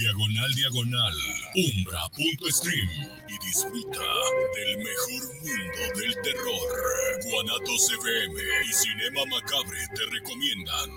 diagonal diagonal, umbra.stream y disfruta del mejor mundo del terror. Guanatos FM y Cinema Macabre te recomiendan.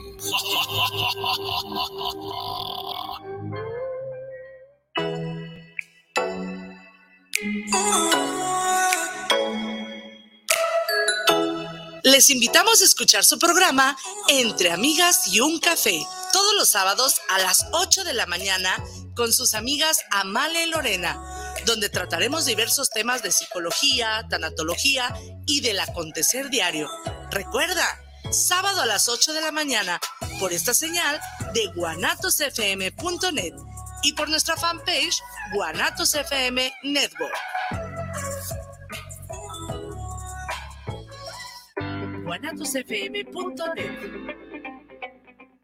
Les invitamos a escuchar su programa Entre Amigas y un Café, todos los sábados a las 8 de la mañana con sus amigas Amale y Lorena, donde trataremos diversos temas de psicología, tanatología y del acontecer diario. Recuerda, sábado a las 8 de la mañana por esta señal de guanatosfm.net y por nuestra fanpage Guanatos FM Network. guanatosfm.net.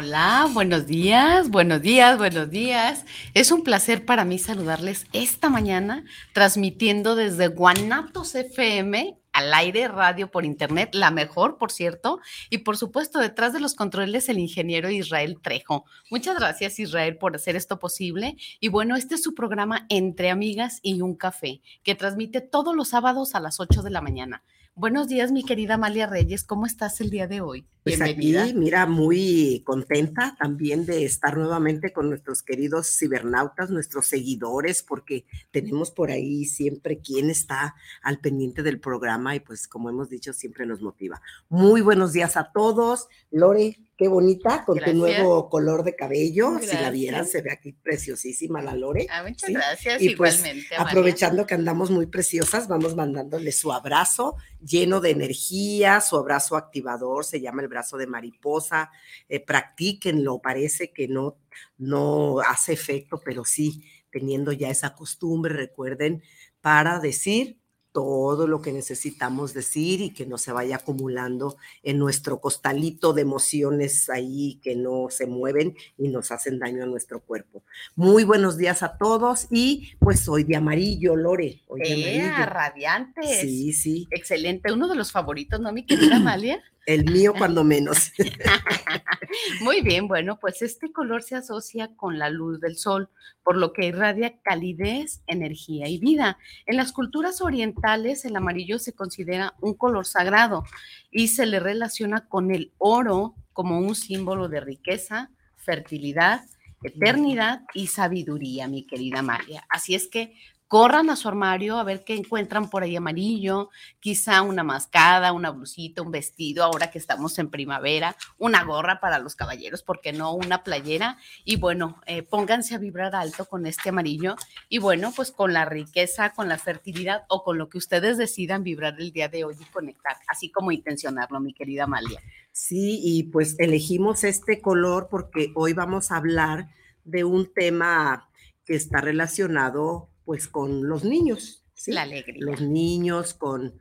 Hola, buenos días, buenos días, buenos días. Es un placer para mí saludarles esta mañana, transmitiendo desde Guanatos FM al aire, radio por internet, la mejor, por cierto, y por supuesto detrás de los controles el ingeniero Israel Trejo. Muchas gracias Israel por hacer esto posible. Y bueno, este es su programa Entre Amigas y un Café, que transmite todos los sábados a las 8 de la mañana. Buenos días, mi querida Amalia Reyes. ¿Cómo estás el día de hoy? Pues aquí, mira, muy contenta también de estar nuevamente con nuestros queridos cibernautas, nuestros seguidores, porque tenemos por ahí siempre quien está al pendiente del programa y pues como hemos dicho, siempre nos motiva. Muy buenos días a todos. Lore, Qué bonita, con tu nuevo color de cabello. Si la vieran, se ve aquí preciosísima la Lore. Ah, muchas gracias, y pues, igualmente. aprovechando que andamos muy preciosas, vamos mandándole su abrazo lleno de energía, su abrazo activador, se llama el brazo de mariposa. Eh, practíquenlo, parece que no, no hace efecto, pero sí, teniendo ya esa costumbre, recuerden, para decir todo lo que necesitamos decir y que no se vaya acumulando en nuestro costalito de emociones ahí que no se mueven y nos hacen daño a nuestro cuerpo. Muy buenos días a todos y pues hoy de amarillo, Lore. Hoy de amarillo. radiantes. Sí, sí. Excelente, uno de los favoritos, ¿no, mi querida Amalia? El mío cuando menos. Muy bien, bueno, pues este color se asocia con la luz del sol, por lo que irradia calidez, energía y vida. En las culturas orientales el amarillo se considera un color sagrado y se le relaciona con el oro como un símbolo de riqueza, fertilidad, eternidad y sabiduría, mi querida María. Así es que corran a su armario a ver qué encuentran por ahí amarillo, quizá una mascada, una blusita, un vestido, ahora que estamos en primavera, una gorra para los caballeros, ¿por qué no? Una playera. Y bueno, eh, pónganse a vibrar alto con este amarillo y bueno, pues con la riqueza, con la fertilidad o con lo que ustedes decidan vibrar el día de hoy y conectar, así como intencionarlo, mi querida Amalia. Sí, y pues elegimos este color porque hoy vamos a hablar de un tema que está relacionado pues con los niños. La alegría. Los niños con,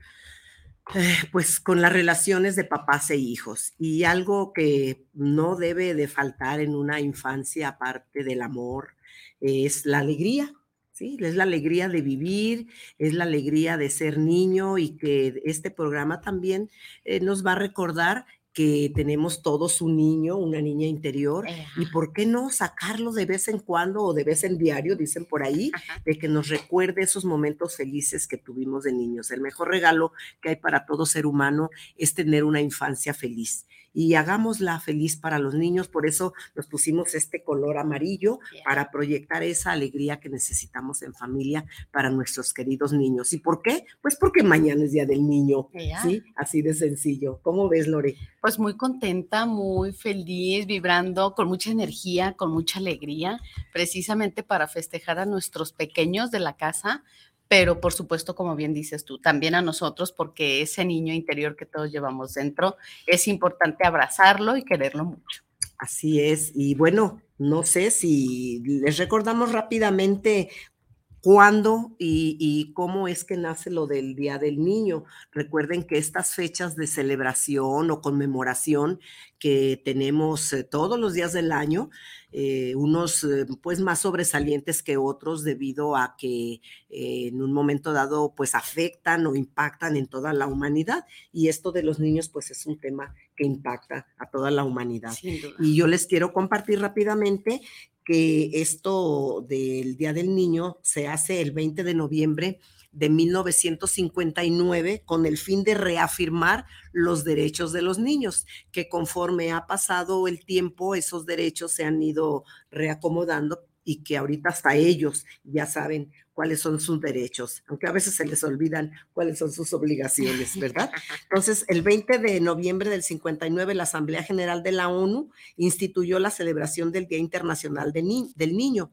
Eh, pues con las relaciones de papás e hijos y algo que no debe de faltar en una infancia aparte del amor es la alegría, ¿sí? Es la alegría de vivir, es la alegría de ser niño y que este programa también eh, nos va a recordar que tenemos todos un niño, una niña interior, y por qué no sacarlo de vez en cuando o de vez en diario, dicen por ahí, de que nos recuerde esos momentos felices que tuvimos de niños. El mejor regalo que hay para todo ser humano es tener una infancia feliz y hagámosla feliz para los niños. Por eso nos pusimos este color amarillo para proyectar esa alegría que necesitamos en familia para nuestros queridos niños. ¿Y por qué? Pues porque mañana es Día del Niño. ¿Sí? Así de sencillo. ¿Cómo ves, Lore? Pues muy contenta, muy feliz, vibrando con mucha energía, con mucha alegría, precisamente para festejar a nuestros pequeños de la casa, pero por supuesto, como bien dices tú, también a nosotros, porque ese niño interior que todos llevamos dentro, es importante abrazarlo y quererlo mucho. Así es, y bueno, no sé si les recordamos rápidamente cuándo y, cómo es que nace lo del Día del Niño. Recuerden que estas fechas de celebración o conmemoración que tenemos eh, todos los días del año, eh, unos eh, pues más sobresalientes que otros debido a que en un momento dado pues afectan o impactan en toda la humanidad y esto de los niños pues es un tema que impacta a toda la humanidad. Y yo les quiero compartir rápidamente que esto del Día del Niño se hace el 20 de noviembre de 1959 con el fin de reafirmar los derechos de los niños, que conforme ha pasado el tiempo, esos derechos se han ido reacomodando y que ahorita hasta ellos ya saben cuáles son sus derechos, aunque a veces se les olvidan cuáles son sus obligaciones, ¿verdad? Entonces, el 20 de noviembre del 59, la Asamblea General de la ONU instituyó la celebración del Día Internacional del Niño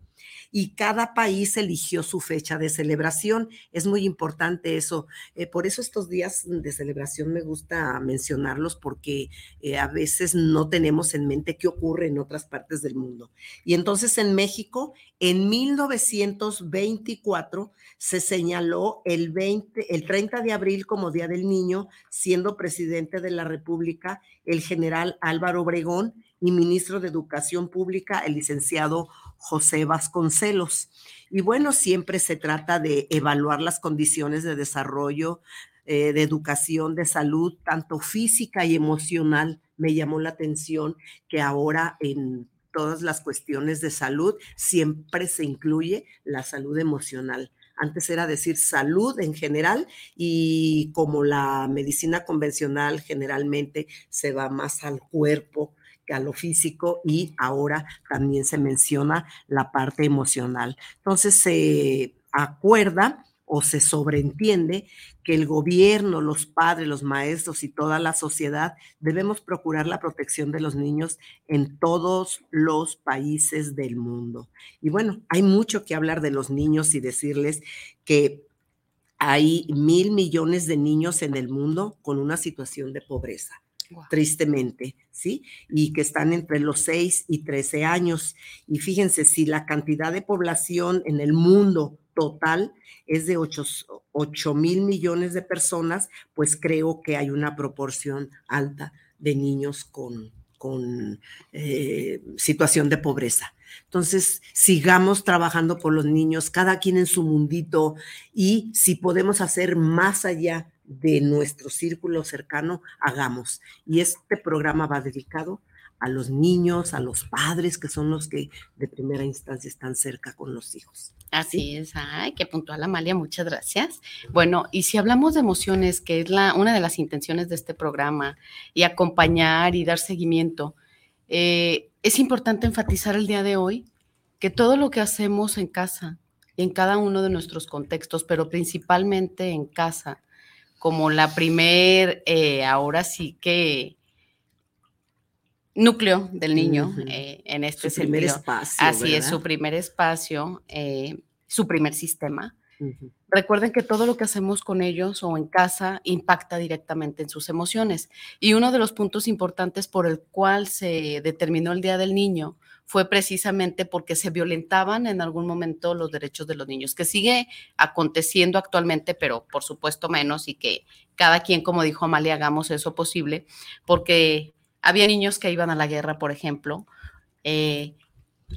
y cada país eligió su fecha de celebración. Es muy importante eso. Eh, por eso estos días de celebración me gusta mencionarlos porque eh, a veces no tenemos en mente qué ocurre en otras partes del mundo. Y entonces en México, en 1924, se señaló el, 20, el 30 de abril como Día del Niño, siendo presidente de la República el general Álvaro Obregón y ministro de Educación Pública, el licenciado José Vasconcelos. Y bueno, siempre se trata de evaluar las condiciones de desarrollo, eh, de educación, de salud, tanto física y emocional. Me llamó la atención que ahora en todas las cuestiones de salud siempre se incluye la salud emocional. Antes era decir salud en general y como la medicina convencional generalmente se va más al cuerpo, a lo físico y ahora también se menciona la parte emocional. Entonces se acuerda o se sobreentiende que el gobierno, los padres, los maestros y toda la sociedad debemos procurar la protección de los niños en todos los países del mundo. Y bueno, hay mucho que hablar de los niños y decirles que hay mil millones de niños en el mundo con una situación de pobreza tristemente, ¿sí? Y que están entre los 6 y 13 años. Y fíjense, si la cantidad de población en el mundo total es de 8, mil millones de personas, pues creo que hay una proporción alta de niños con, con eh, situación de pobreza. Entonces, sigamos trabajando por los niños, cada quien en su mundito, y si podemos hacer más allá de nuestro círculo cercano hagamos. Y este programa va dedicado a los niños, a los padres, que son los que de primera instancia están cerca con los hijos. Así es, ay, qué puntual Amalia, muchas gracias. Bueno, y si hablamos de emociones, que es la, una de las intenciones de este programa, y acompañar y dar seguimiento, eh, es importante enfatizar el día de hoy que todo lo que hacemos en casa, en cada uno de nuestros contextos, pero principalmente en casa, como la primer, eh, ahora sí que núcleo del niño eh, en este su primer espacio. Así es, su primer espacio, eh, su primer sistema. Recuerden que todo lo que hacemos con ellos o en casa impacta directamente en sus emociones. Y uno de los puntos importantes por el cual se determinó el Día del Niño fue precisamente porque se violentaban en algún momento los derechos de los niños, que sigue aconteciendo actualmente, pero por supuesto menos y que cada quien, como dijo Amalia, hagamos eso posible, porque había niños que iban a la guerra, por ejemplo, eh,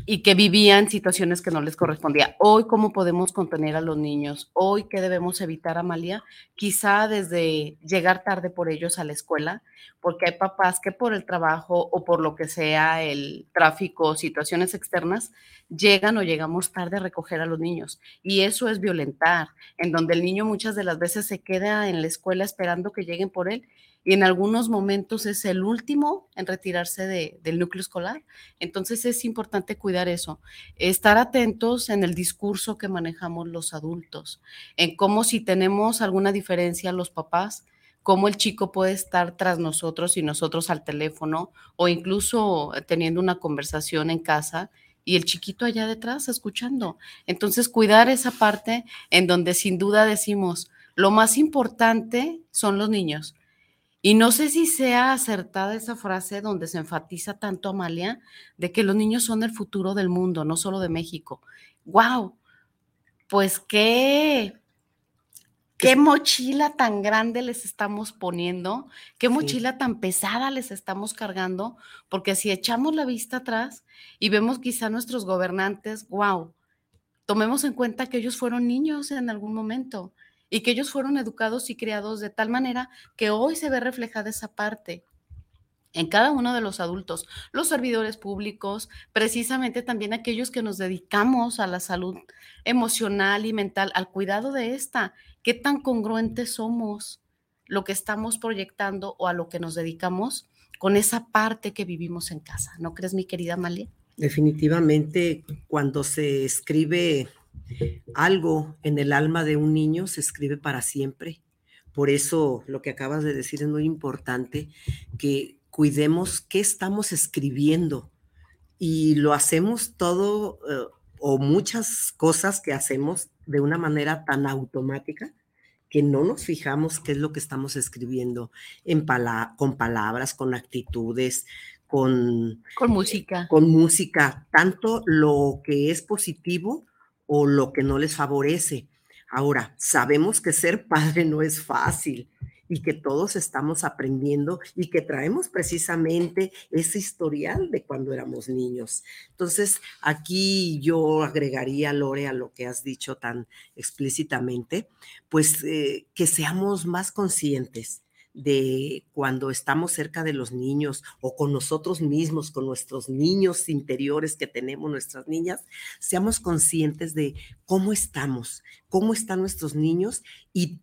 y que vivían situaciones que no les correspondía. Hoy, ¿cómo podemos contener a los niños? Hoy, ¿qué debemos evitar, Amalia? Quizá desde llegar tarde por ellos a la escuela, porque hay papás que por el trabajo o por lo que sea, el tráfico, situaciones externas, llegan o llegamos tarde a recoger a los niños. Y eso es violentar, en donde el niño muchas de las veces se queda en la escuela esperando que lleguen por él y en algunos momentos es el último en retirarse del núcleo escolar. Entonces es importante cuidar eso, estar atentos en el discurso que manejamos los adultos, en cómo si tenemos alguna diferencia los papás, cómo el chico puede estar tras nosotros y nosotros al teléfono o incluso teniendo una conversación en casa y el chiquito allá detrás escuchando. Entonces, cuidar esa parte en donde sin duda decimos, lo más importante son los niños. Y no sé si sea acertada esa frase donde se enfatiza tanto Amalia de que los niños son el futuro del mundo, no solo de México. ¡Wow! Pues qué, qué mochila tan grande les estamos poniendo, qué mochila tan pesada les estamos cargando, porque si echamos la vista atrás y vemos quizá nuestros gobernantes, wow, tomemos en cuenta que ellos fueron niños en algún momento y que ellos fueron educados y criados de tal manera que hoy se ve reflejada esa parte en cada uno de los adultos, los servidores públicos, precisamente también aquellos que nos dedicamos a la salud emocional y mental, al cuidado de esta, qué tan congruentes somos lo que estamos proyectando o a lo que nos dedicamos con esa parte que vivimos en casa. ¿No crees, mi querida Malia? Definitivamente, cuando se escribe algo en el alma de un niño se escribe para siempre. Por eso lo que acabas de decir es muy importante, que cuidemos qué estamos escribiendo y lo hacemos todo eh, o muchas cosas que hacemos de una manera tan automática que no nos fijamos qué es lo que estamos escribiendo en con palabras, con actitudes, con, con música. Con música, tanto lo que es positivo o lo que no les favorece. Ahora, sabemos que ser padre no es fácil y que todos estamos aprendiendo y que traemos precisamente ese historial de cuando éramos niños. Entonces, aquí yo agregaría, Lore, a lo que has dicho tan explícitamente, pues eh, que seamos más conscientes de cuando estamos cerca de los niños o con nosotros mismos, con nuestros niños interiores que tenemos, nuestras niñas, seamos conscientes de cómo estamos, cómo están nuestros niños y,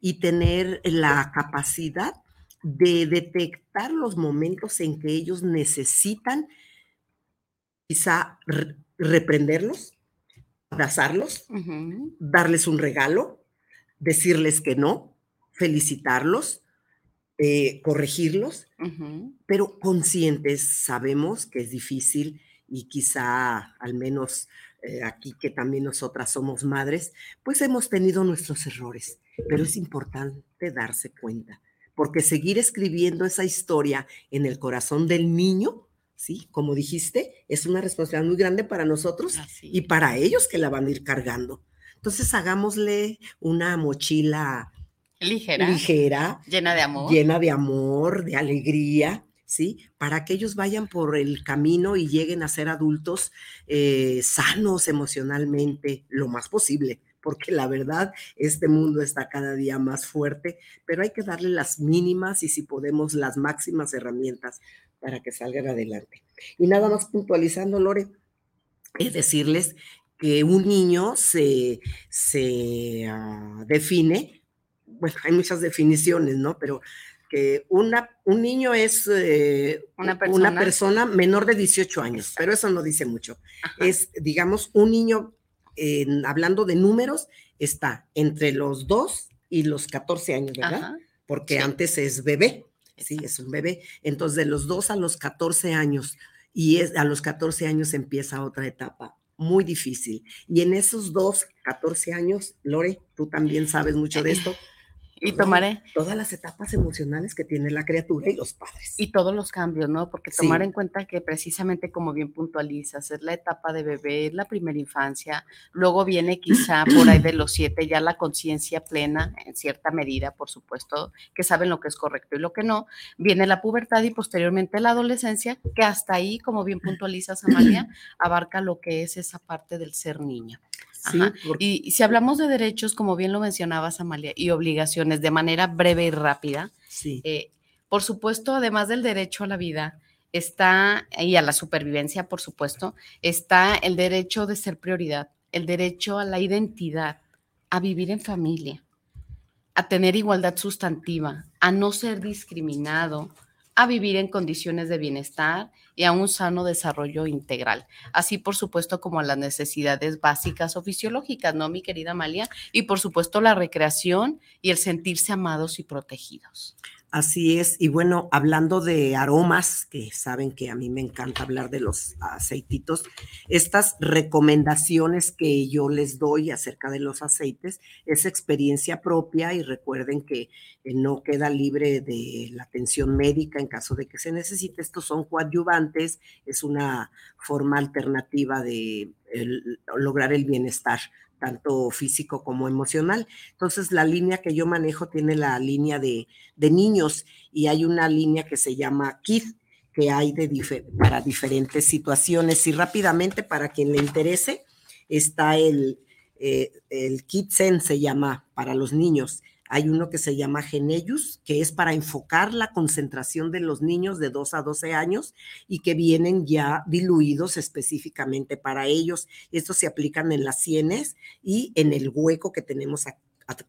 y, tener la capacidad de detectar los momentos en que ellos necesitan quizá reprenderlos, abrazarlos, darles un regalo, decirles que no, felicitarlos, eh, corregirlos, pero conscientes, sabemos que es difícil y quizá al menos eh, aquí que también nosotras somos madres, pues hemos tenido nuestros errores, pero es importante darse cuenta, porque seguir escribiendo esa historia en el corazón del niño, ¿sí? Como dijiste, es una responsabilidad muy grande para nosotros y para ellos que la van a ir cargando. Entonces hagámosle una mochila ligera, ligera, llena de amor, llena de amor, de alegría, ¿sí? Para que ellos vayan por el camino y lleguen a ser adultos eh, sanos emocionalmente lo más posible, porque la verdad, este mundo está cada día más fuerte, pero hay que darle las mínimas y si podemos las máximas herramientas para que salgan adelante. Y nada más puntualizando, Lore, es decirles que un niño se, se ah, define bueno, hay muchas definiciones, ¿no? Pero que una, un niño es eh, una, persona? menor de 18 años, pero eso no dice mucho. Es, digamos, un niño, hablando de números, está entre los 2 y los 14 años, ¿verdad? Porque antes es bebé, sí, es un bebé. Entonces, de los 2 a los 14 años, y es, a los 14 años empieza otra etapa muy difícil. Y en esos dos, 14 años, Lore, tú también sabes mucho de esto, y tomaré. Todas las etapas emocionales que tiene la criatura y los padres. Y todos los cambios, ¿no? Porque tomar en cuenta que precisamente como bien puntualizas, es la etapa de bebé, es la primera infancia, luego viene quizá por ahí de los siete ya la conciencia plena, en cierta medida, por supuesto, que saben lo que es correcto y lo que no, viene la pubertad y posteriormente la adolescencia, que hasta ahí, como bien puntualizas, Amalia, abarca lo que es esa parte del ser niño. Y, si hablamos de derechos, como bien lo mencionabas, Amalia, y obligaciones de manera breve y rápida, eh, por supuesto, además del derecho a la vida, está, y a la supervivencia, por supuesto, está el derecho de ser prioridad, el derecho a la identidad, a vivir en familia, a tener igualdad sustantiva, a no ser discriminado, a vivir en condiciones de bienestar y a un sano desarrollo integral, así por supuesto como a las necesidades básicas o fisiológicas, ¿no, mi querida Amalia? Y por supuesto la recreación y el sentirse amados y protegidos. Así es, y bueno, hablando de aromas, que saben que a mí me encanta hablar de los aceititos, estas recomendaciones que yo les doy acerca de los aceites es experiencia propia y recuerden que eh, no queda libre de la atención médica en caso de que se necesite. Estos son coadyuvantes, es una forma alternativa de lograr el bienestar tanto físico como emocional. Entonces, la línea que yo manejo tiene la línea de, niños y hay una línea que se llama KID, que hay de para diferentes situaciones. Y rápidamente, para quien le interese, está el, eh, el Kit Zen, se llama para los niños. Hay uno que se llama Genellus, que es para enfocar la concentración de los niños de 2 a 12 años y que vienen ya diluidos específicamente para ellos. Estos se aplican en las sienes y en el hueco que tenemos acá,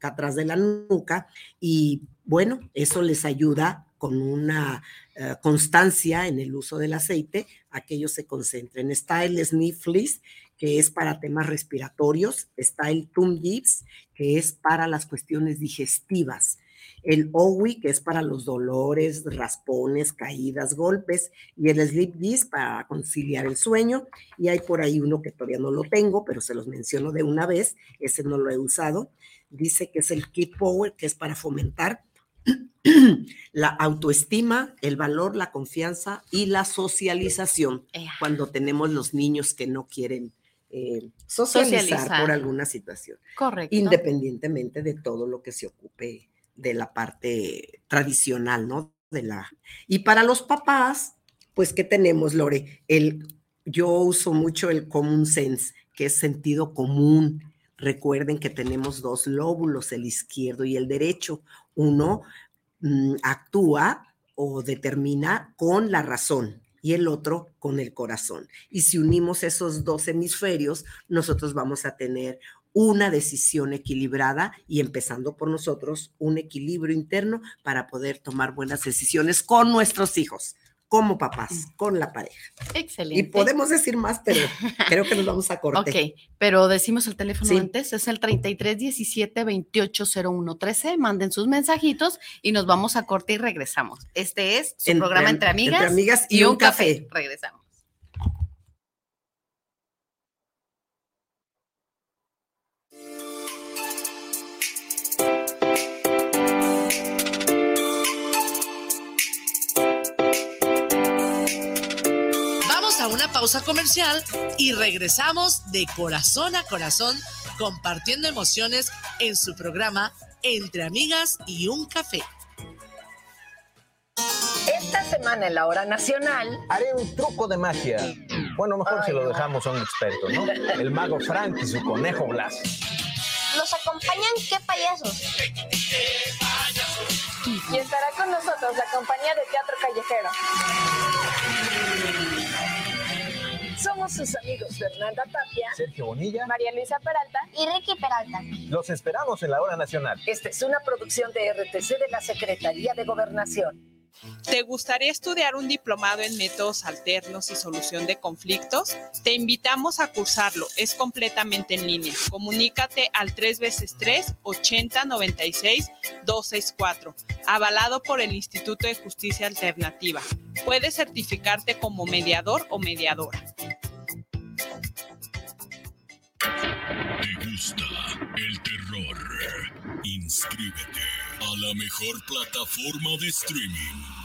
atrás de la nuca. Y bueno, eso les ayuda con una eh, constancia en el uso del aceite a que ellos se concentren. Está el Snifflis, que es para temas respiratorios, está el Tum Gips, que es para las cuestiones digestivas, el OWI, que es para los dolores, raspones, caídas, golpes, y el Sleep Gis para conciliar el sueño, y hay por ahí uno que todavía no lo tengo, pero se los menciono de una vez, ese no lo he usado, dice que es el Keep Power, que es para fomentar la autoestima, el valor, la confianza y la socialización cuando tenemos los niños que no quieren eh, socializar, por alguna situación. Correcto. Independientemente de todo lo que se ocupe de la parte tradicional, ¿no? De la... Y para los papás, pues, ¿qué tenemos, Lore? El, yo uso mucho el common sense, que es sentido común. Recuerden que tenemos dos lóbulos, el izquierdo y el derecho. Uno mm, actúa o determina con la razón, y el otro con el corazón. Y si unimos esos dos hemisferios, nosotros vamos a tener una decisión equilibrada y empezando por nosotros, un equilibrio interno para poder tomar buenas decisiones con nuestros hijos como papás, con la pareja. Excelente. Y podemos decir más, pero creo que nos vamos a corte. Ok, pero decimos el teléfono antes, es el 33 17 28 01 13. Manden sus mensajitos y nos vamos a corte y regresamos. Este es su programa Entre Amigas, entre amigas y, un, café. Regresamos. Pausa comercial y regresamos de corazón a corazón compartiendo emociones en su programa Entre Amigas y un Café. Esta semana en la hora nacional haré un truco de magia. Bueno, mejor si lo dejamos a un experto, ¿no? El mago Frank y su conejo Blas. ¿Nos acompañan qué payasos? Y estará con nosotros la compañía de teatro callejero. Somos sus amigos Fernanda Tapia, Sergio Bonilla, María Luisa Peralta y Ricky Peralta. Los esperamos en la hora nacional. Esta es una producción de RTC de la Secretaría de Gobernación. ¿Te gustaría estudiar un diplomado en métodos alternos y solución de conflictos? Te invitamos a cursarlo. Es completamente en línea. Comunícate al 3 veces 3 80 96 264, avalado por el Instituto de Justicia Alternativa. Puedes certificarte como mediador o mediadora. Gusta el terror? Inscríbete a la mejor plataforma de streaming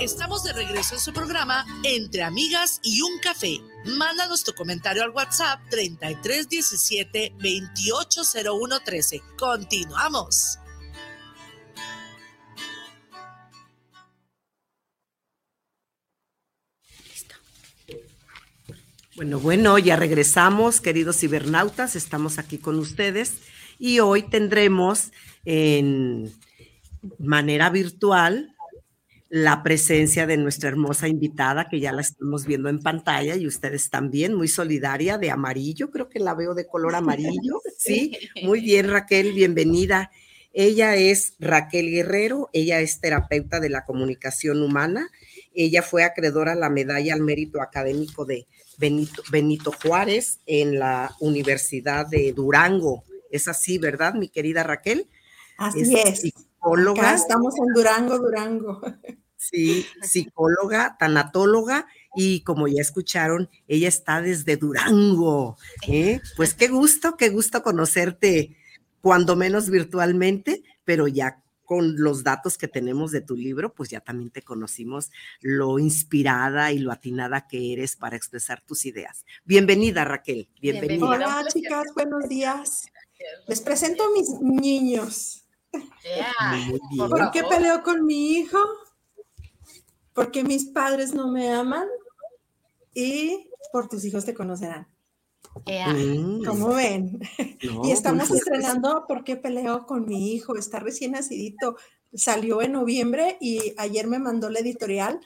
Estamos de regreso en su programa Entre Amigas y un Café. Mándanos tu comentario al WhatsApp 3317 280113. Continuamos. Bueno, bueno, ya regresamos, queridos cibernautas, estamos aquí con ustedes y hoy tendremos en manera virtual la presencia de nuestra hermosa invitada, que ya la estamos viendo en pantalla y ustedes también, muy solidaria, de amarillo, creo que la veo de color amarillo, ¿sí? Muy bien, Raquel, bienvenida. Ella es Raquel Guerrero, ella es terapeuta de la comunicación humana, ella fue acreedora a la medalla al mérito académico de Benito, Benito Juárez en la Universidad de Durango. Es así, ¿verdad, mi querida Raquel? Así es. Psicóloga. estamos en Durango, Durango. Sí, psicóloga, tanatóloga y como ya escucharon, ella está desde Durango. ¿eh? Pues qué gusto, qué gusto conocerte, cuando menos virtualmente, pero ya con los datos que tenemos de tu libro, pues ya también te conocimos lo inspirada y lo atinada que eres para expresar tus ideas. Bienvenida, Raquel. Bienvenida. Hola, chicas, buenos días. Les presento a mis niños. ¿Por qué peleo con mi hijo? Porque mis padres no me aman y por tus hijos te conocerán. Mm. Como ven? y estamos estrenando ¿Por qué peleo con mi hijo? Está recién nacidito. Salió en noviembre y ayer me mandó la editorial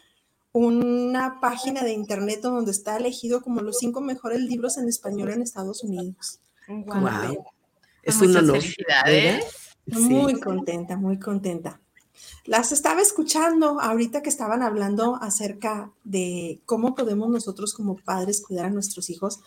una página de internet donde está elegido como los cinco mejores libros en español en Estados Unidos. Wow. Es un honor. Muy contenta, muy contenta. Las estaba escuchando ahorita que estaban hablando acerca de cómo podemos nosotros como padres cuidar a nuestros hijos.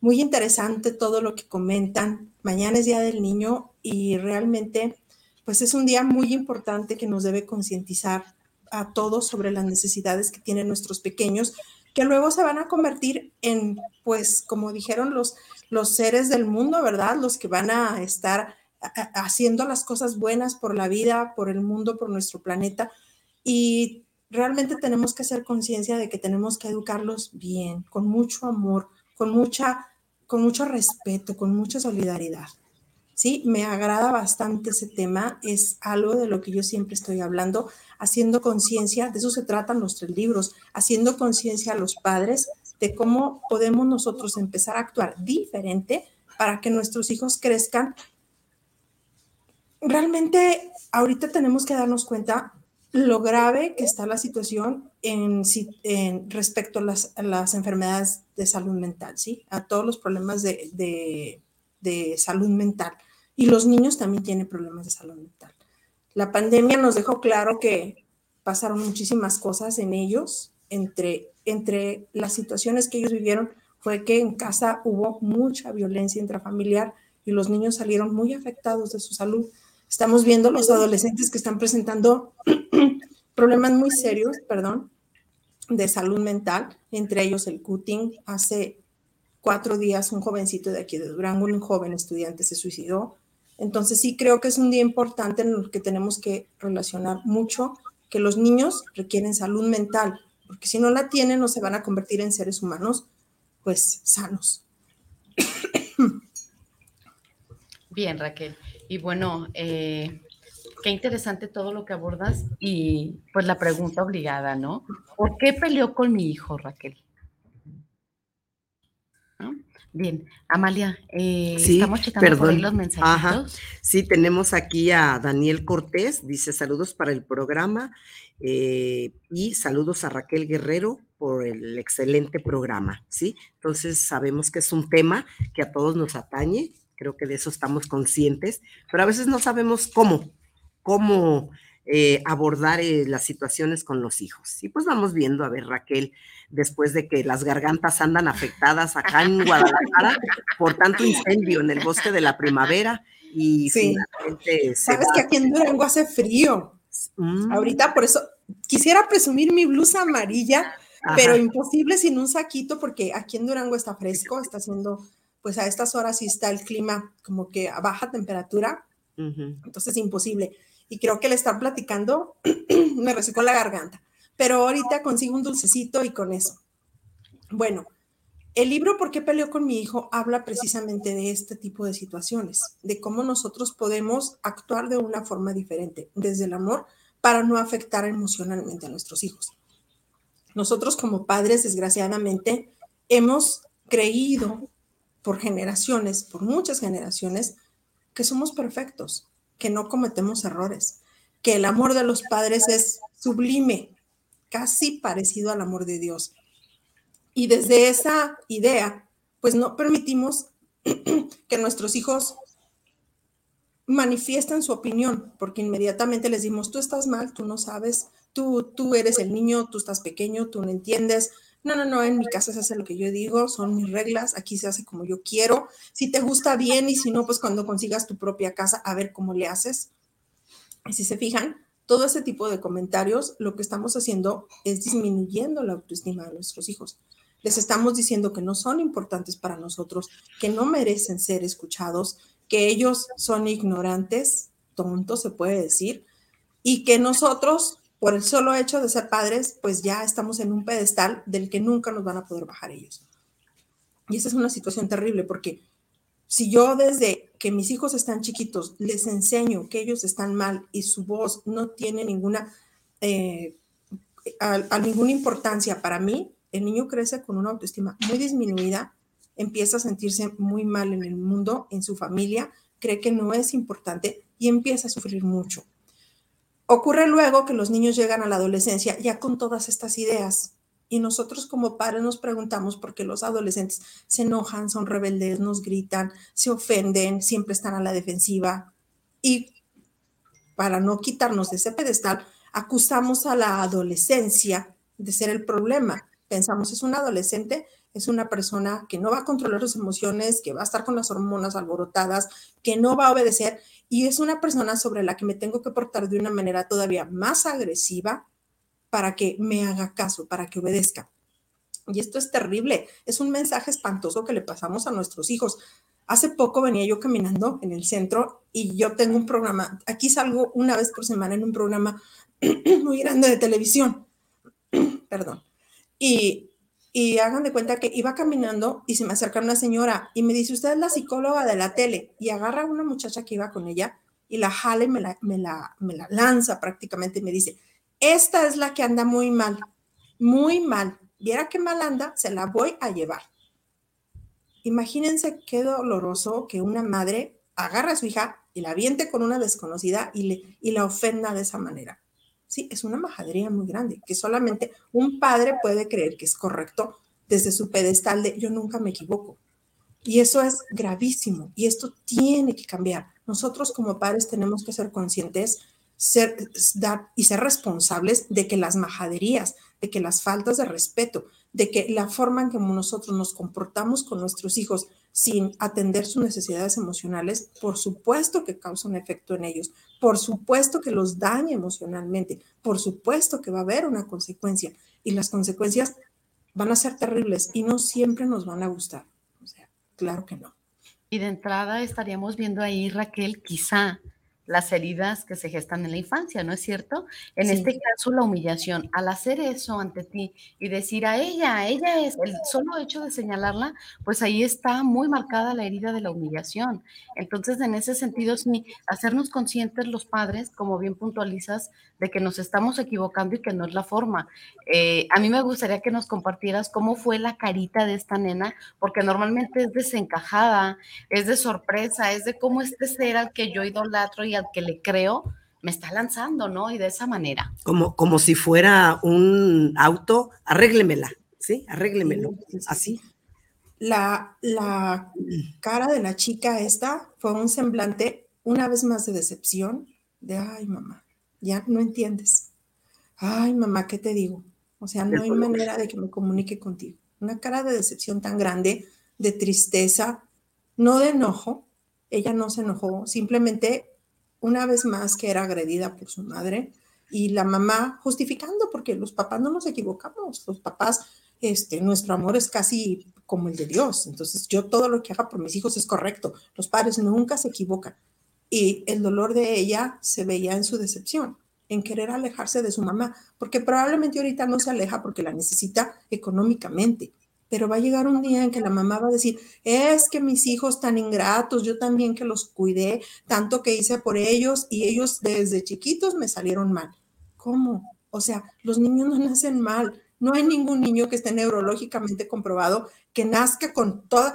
Muy interesante todo lo que comentan. Mañana es Día del Niño y realmente pues es un día muy importante que nos debe concientizar a todos sobre las necesidades que tienen nuestros pequeños, que luego se van a convertir en, pues, como dijeron los, los seres del mundo, ¿verdad? Los que van a estar haciendo las cosas buenas por la vida, por el mundo, por nuestro planeta. Y realmente tenemos que hacer conciencia de que tenemos que educarlos bien, con mucho amor, con, mucha, con mucho respeto, con mucha solidaridad. Sí, me agrada bastante ese tema, es algo de lo que yo siempre estoy hablando, haciendo conciencia, de eso se tratan los tres libros, haciendo conciencia a los padres de cómo podemos nosotros empezar a actuar diferente para que nuestros hijos crezcan realmente ahorita tenemos que darnos cuenta lo grave que está la situación en, respecto a las, enfermedades de salud mental, ¿sí? A todos los problemas de, salud mental. Y los niños también tienen problemas de salud mental. La pandemia nos dejó claro que pasaron muchísimas cosas en ellos, entre, entre las situaciones que ellos vivieron fue que en casa hubo mucha violencia intrafamiliar y los niños salieron muy afectados de su salud Estamos viendo los adolescentes que están presentando problemas muy serios, perdón, de salud mental, entre ellos el cutting. Hace cuatro días un jovencito de aquí de Durango, un joven estudiante, se suicidó. Entonces sí creo que es un día importante en el que tenemos que relacionar mucho que los niños requieren salud mental, porque si no la tienen no se van a convertir en seres humanos pues sanos. Bien, Raquel. Y bueno, eh, qué interesante todo lo que abordas y pues la pregunta obligada, ¿no? ¿Por qué peleó con mi hijo, Raquel? Bien, Amalia, eh, estamos checando por ahí los mensajitos. Sí, tenemos aquí a Daniel Cortés, dice saludos para el programa eh, y saludos a Raquel Guerrero por el excelente programa, ¿sí? Entonces sabemos que es un tema que a todos nos atañe, creo que de eso estamos conscientes, pero a veces no sabemos cómo, cómo eh, abordar las situaciones con los hijos. Y pues vamos viendo, a ver, Raquel, después de que las gargantas andan afectadas acá en Guadalajara por tanto incendio en el bosque de la primavera. Y sí. Sabes que aquí en Durango hace frío. Mm. Ahorita por eso quisiera presumir mi blusa amarilla, pero imposible sin un saquito porque aquí en Durango está fresco, está haciendo, pues a estas horas sí está el clima como que a baja temperatura, entonces imposible. Y creo que le están platicando me resecó la garganta pero ahorita consigo un dulcecito y con eso. Bueno, el libro ¿Por qué peleó con mi hijo? habla precisamente de este tipo de situaciones, de cómo nosotros podemos actuar de una forma diferente, desde el amor, para no afectar emocionalmente a nuestros hijos. Nosotros como padres, desgraciadamente, hemos creído por generaciones, por muchas generaciones, que somos perfectos, que no cometemos errores, que el amor de los padres es sublime, casi parecido al amor de Dios. Y desde esa idea, pues no permitimos que nuestros hijos manifiesten su opinión, porque inmediatamente les dimos, tú estás mal, tú no sabes, tú, tú eres el niño, tú estás pequeño, tú no entiendes. No, no, no, en mi casa se hace lo que yo digo, son mis reglas, aquí se hace como yo quiero. Si te gusta bien y si no, pues cuando consigas tu propia casa, a ver cómo le haces. Y si se fijan, todo ese tipo de comentarios, lo que estamos haciendo es disminuyendo la autoestima de nuestros hijos. Les estamos diciendo que no son importantes para nosotros, que no merecen ser escuchados, que ellos son ignorantes, tontos se puede decir, y que nosotros, por el solo hecho de ser padres, pues ya estamos en un pedestal del que nunca nos van a poder bajar ellos. Y esa es una situación terrible porque si yo desde que mis hijos están chiquitos les enseño que ellos están mal y su voz no tiene ninguna, eh, ninguna importancia para mí, el niño crece con una autoestima muy disminuida, empieza a sentirse muy mal en el mundo, en su familia, cree que no es importante y empieza a sufrir mucho. Ocurre luego que los niños llegan a la adolescencia ya con todas estas ideas, y nosotros como padres nos preguntamos por qué los adolescentes se enojan, son rebeldes, nos gritan, se ofenden, siempre están a la defensiva. Y para no quitarnos de ese pedestal, acusamos a la adolescencia de ser el problema. Pensamos, es un adolescente, es una persona que no va a controlar sus emociones, que va a estar con las hormonas alborotadas, que no va a obedecer y es una persona sobre la que me tengo que portar de una manera todavía más agresiva, para que me haga caso, para que obedezca. Y esto es terrible, es un mensaje espantoso que le pasamos a nuestros hijos. Hace poco venía yo caminando en el centro y yo tengo un programa, aquí salgo una vez por semana en un programa muy grande de televisión, perdón, y, y hagan de cuenta que iba caminando y se me acerca una señora y me dice, usted es la psicóloga de la tele, y agarra a una muchacha que iba con ella y la jale, me la, me la, me la lanza prácticamente y me dice, esta es la que anda muy mal, muy mal. Viera qué mal anda, se la voy a llevar. Imagínense qué doloroso que una madre agarre a su hija y la aviente con una desconocida y, le, y la ofenda de esa manera. Sí, es una majadería muy grande, que solamente un padre puede creer que es correcto desde su pedestal de yo nunca me equivoco. Y eso es gravísimo y esto tiene que cambiar. Nosotros como padres tenemos que ser conscientes ser, dar y ser responsables de que las majaderías, de que las faltas de respeto, de que la forma en que nosotros nos comportamos con nuestros hijos sin atender sus necesidades emocionales, por supuesto que causa un efecto en ellos, por supuesto que los daña emocionalmente, por supuesto que va a haber una consecuencia y las consecuencias van a ser terribles y no siempre nos van a gustar. O sea, claro que no. Y de entrada estaríamos viendo ahí, Raquel, quizá las heridas que se gestan en la infancia, ¿no es cierto? En este caso, la humillación, al hacer eso ante ti y decir a ella, ella es, el solo hecho de señalarla, pues ahí está muy marcada la herida de la humillación. Entonces, en ese sentido, sí, hacernos conscientes los padres, como bien puntualizas, de que nos estamos equivocando y que no es la forma. Eh, a mí me gustaría que nos compartieras cómo fue la carita de esta nena, porque normalmente es desencajada, es de sorpresa, es de cómo este ser al que yo idolatro y al que le creo me está lanzando, ¿no? Y de esa manera. Como, como si fuera un auto, arréglemela, ¿sí? Arréglemelo, así. La, la cara de la chica esta fue un semblante, una vez más, de decepción, de, ay, mamá, ya no entiendes. Ay, mamá, ¿qué te digo? O sea, no hay manera de que me comunique contigo. Una cara de decepción tan grande, de tristeza, no de enojo. Ella no se enojó, simplemente una vez más que era agredida por su madre y la mamá justificando, porque los papás no nos equivocamos, los papás, este, nuestro amor es casi como el de Dios, entonces yo todo lo que haga por mis hijos es correcto, los padres nunca se equivocan y el dolor de ella se veía en su decepción, en querer alejarse de su mamá, porque probablemente ahorita no se aleja porque la necesita económicamente, pero va a llegar un día en que la mamá va a decir, es que mis hijos tan ingratos, yo también que los cuidé, tanto que hice por ellos y ellos desde chiquitos me salieron mal. ¿Cómo? O sea, los niños no nacen mal. No hay ningún niño que esté neurológicamente comprobado que nazca con toda,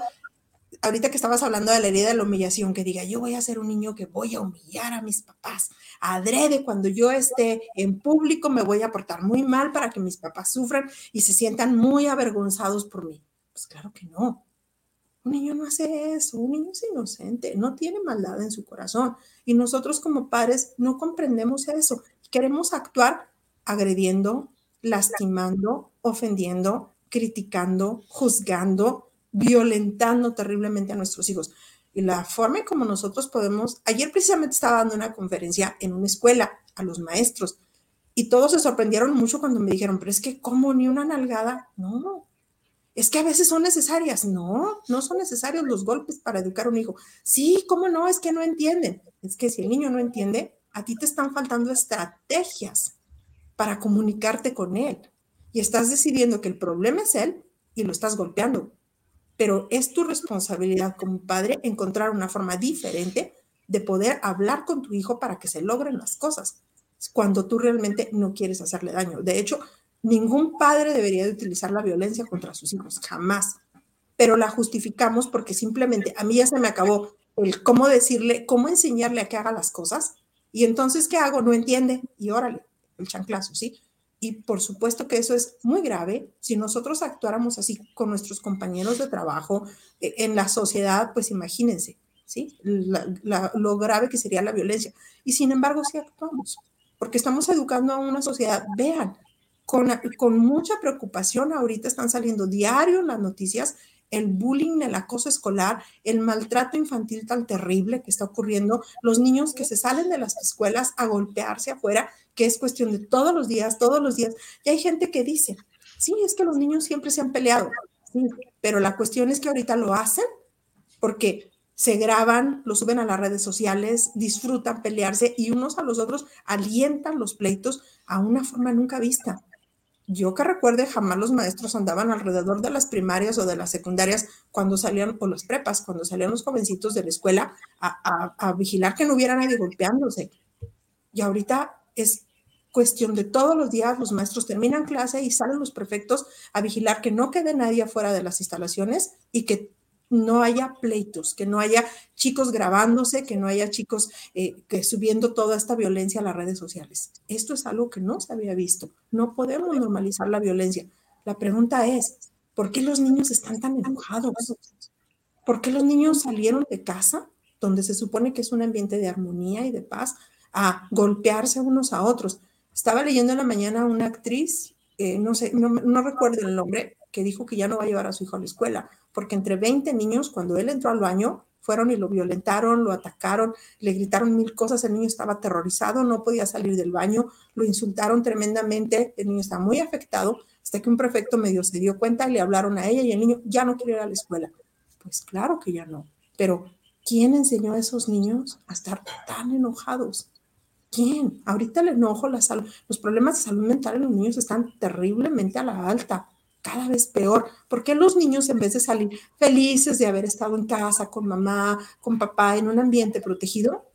ahorita que estabas hablando de la herida de la humillación, que diga, yo voy a ser un niño que voy a humillar a mis papás. Adrede, cuando yo esté en público, me voy a portar muy mal para que mis papás sufran y se sientan muy avergonzados por mí. Pues claro que no. Un niño no hace eso, un niño es inocente, no tiene maldad en su corazón. Y nosotros como padres no comprendemos eso. Queremos actuar agrediendo, lastimando, ofendiendo, criticando, juzgando, violentando terriblemente a nuestros hijos. Y la forma en como nosotros podemos, ayer precisamente estaba dando una conferencia en una escuela a los maestros y todos se sorprendieron mucho cuando me dijeron, pero es que ¿cómo ni una nalgada? No, es que a veces son necesarias. No, no son necesarios los golpes para educar un hijo. Sí, ¿cómo no? Es que no entienden. Es que si el niño no entiende, a ti te están faltando estrategias para comunicarte con él. Y estás decidiendo que el problema es él y lo estás golpeando pero es tu responsabilidad como padre encontrar una forma diferente de poder hablar con tu hijo para que se logren las cosas cuando tú realmente no quieres hacerle daño. De hecho, ningún padre debería de utilizar la violencia contra sus hijos, jamás. Pero la justificamos porque simplemente a mí ya se me acabó el cómo decirle, cómo enseñarle a que haga las cosas. Y entonces, ¿qué hago? No entiende. Y órale, el chanclazo, ¿sí? Y por supuesto que eso es muy grave. Si nosotros actuáramos así con nuestros compañeros de trabajo eh, en la sociedad, pues imagínense, ¿sí? lo grave que sería la violencia. Y sin embargo, sí actuamos, porque estamos educando a una sociedad. Vean, con, con mucha preocupación ahorita están saliendo diario las noticias el bullying, el acoso escolar, el maltrato infantil tan terrible que está ocurriendo, los niños que se salen de las escuelas a golpearse afuera, que es cuestión de todos los días, todos los días. Y hay gente que dice, sí, es que los niños siempre se han peleado, sí, pero la cuestión es que ahorita lo hacen porque se graban, lo suben a las redes sociales, disfrutan pelearse y unos a los otros alientan los pleitos a una forma nunca vista yo que recuerde, jamás los maestros andaban alrededor de las primarias o de las secundarias cuando salían, o las prepas, cuando salían los jovencitos de la escuela a, vigilar que no hubiera nadie golpeándose. Y ahorita es cuestión de todos los días, los maestros terminan clase y salen los prefectos a vigilar que no quede nadie afuera de las instalaciones y que no haya pleitos, que no haya chicos grabándose, que no haya chicos eh, que subiendo toda esta violencia a las redes sociales. Esto es algo que no se había visto. No podemos normalizar la violencia. La pregunta es, ¿por qué los niños están tan enojados? ¿Por qué los niños salieron de casa, donde se supone que es un ambiente de armonía y de paz, a golpearse unos a otros? Estaba leyendo en la mañana una actriz, eh, no sé, no, no recuerdo el nombre, que dijo que ya no va a llevar a su hijo a la escuela porque entre 20 niños, cuando él entró al baño, fueron y lo violentaron, lo atacaron, le gritaron mil cosas, el niño estaba aterrorizado, no podía salir del baño, lo insultaron tremendamente, el niño está muy afectado, hasta que un prefecto medio se dio cuenta le hablaron a ella y el niño ya no quiere ir a la escuela. Pues claro que ya no, pero ¿quién enseñó a esos niños a estar tan enojados? ¿Quién? Ahorita el enojo, la salud, los problemas de salud mental en los niños están terriblemente a la alta, cada vez peor. ¿Por qué los niños en vez de salir felices de haber estado en casa con mamá, con papá, en un ambiente protegido,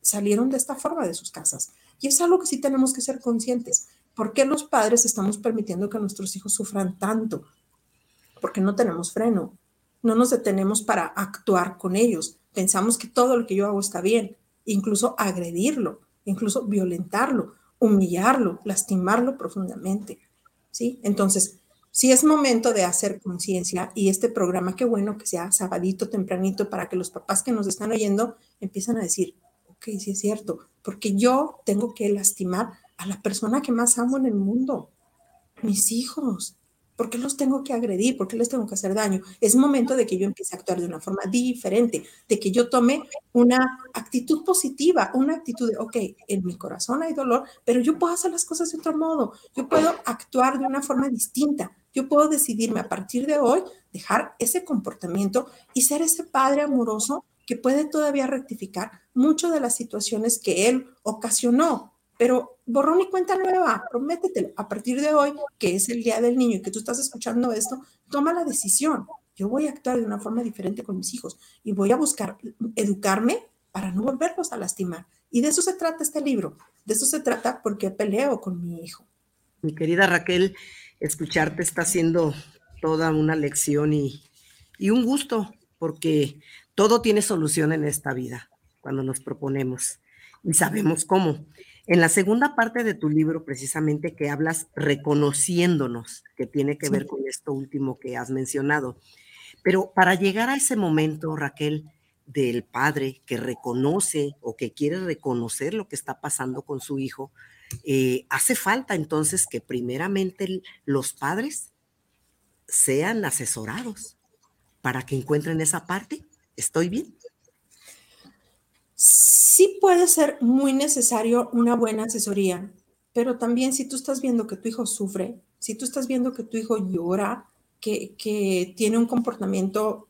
salieron de esta forma de sus casas? Y es algo que sí tenemos que ser conscientes. ¿Por qué los padres estamos permitiendo que nuestros hijos sufran tanto? Porque no tenemos freno, no nos detenemos para actuar con ellos. Pensamos que todo lo que yo hago está bien, incluso agredirlo, incluso violentarlo, humillarlo, lastimarlo profundamente. ¿Sí? Entonces, si es momento de hacer conciencia y este programa, qué bueno que sea sabadito, tempranito, para que los papás que nos están oyendo empiezan a decir, ok, sí es cierto, porque yo tengo que lastimar a la persona que más amo en el mundo, mis hijos. ¿Por qué los tengo que agredir? ¿Por qué les tengo que hacer daño? Es momento de que yo empiece a actuar de una forma diferente, de que yo tome una actitud positiva, una actitud de, ok, en mi corazón hay dolor, pero yo puedo hacer las cosas de otro modo, yo puedo actuar de una forma distinta, yo puedo decidirme a partir de hoy dejar ese comportamiento y ser ese padre amoroso que puede todavía rectificar mucho de las situaciones que él ocasionó. Pero borrón y cuenta nueva, prométetelo. A partir de hoy, que es el día del niño y que tú estás escuchando esto, toma la decisión. Yo voy a actuar de una forma diferente con mis hijos y voy a buscar educarme para no volverlos a lastimar. Y de eso se trata este libro. De eso se trata porque peleo con mi hijo. Mi querida Raquel, escucharte está siendo toda una lección y, y un gusto, porque todo tiene solución en esta vida cuando nos proponemos y sabemos cómo. En la segunda parte de tu libro, precisamente que hablas reconociéndonos, que tiene que ver con esto último que has mencionado. Pero para llegar a ese momento, Raquel, del padre que reconoce o que quiere reconocer lo que está pasando con su hijo, eh, hace falta entonces que primeramente los padres sean asesorados para que encuentren esa parte. ¿Estoy bien? Sí puede ser muy necesario una buena asesoría, pero también si tú estás viendo que tu hijo sufre, si tú estás viendo que tu hijo llora, que, que tiene un comportamiento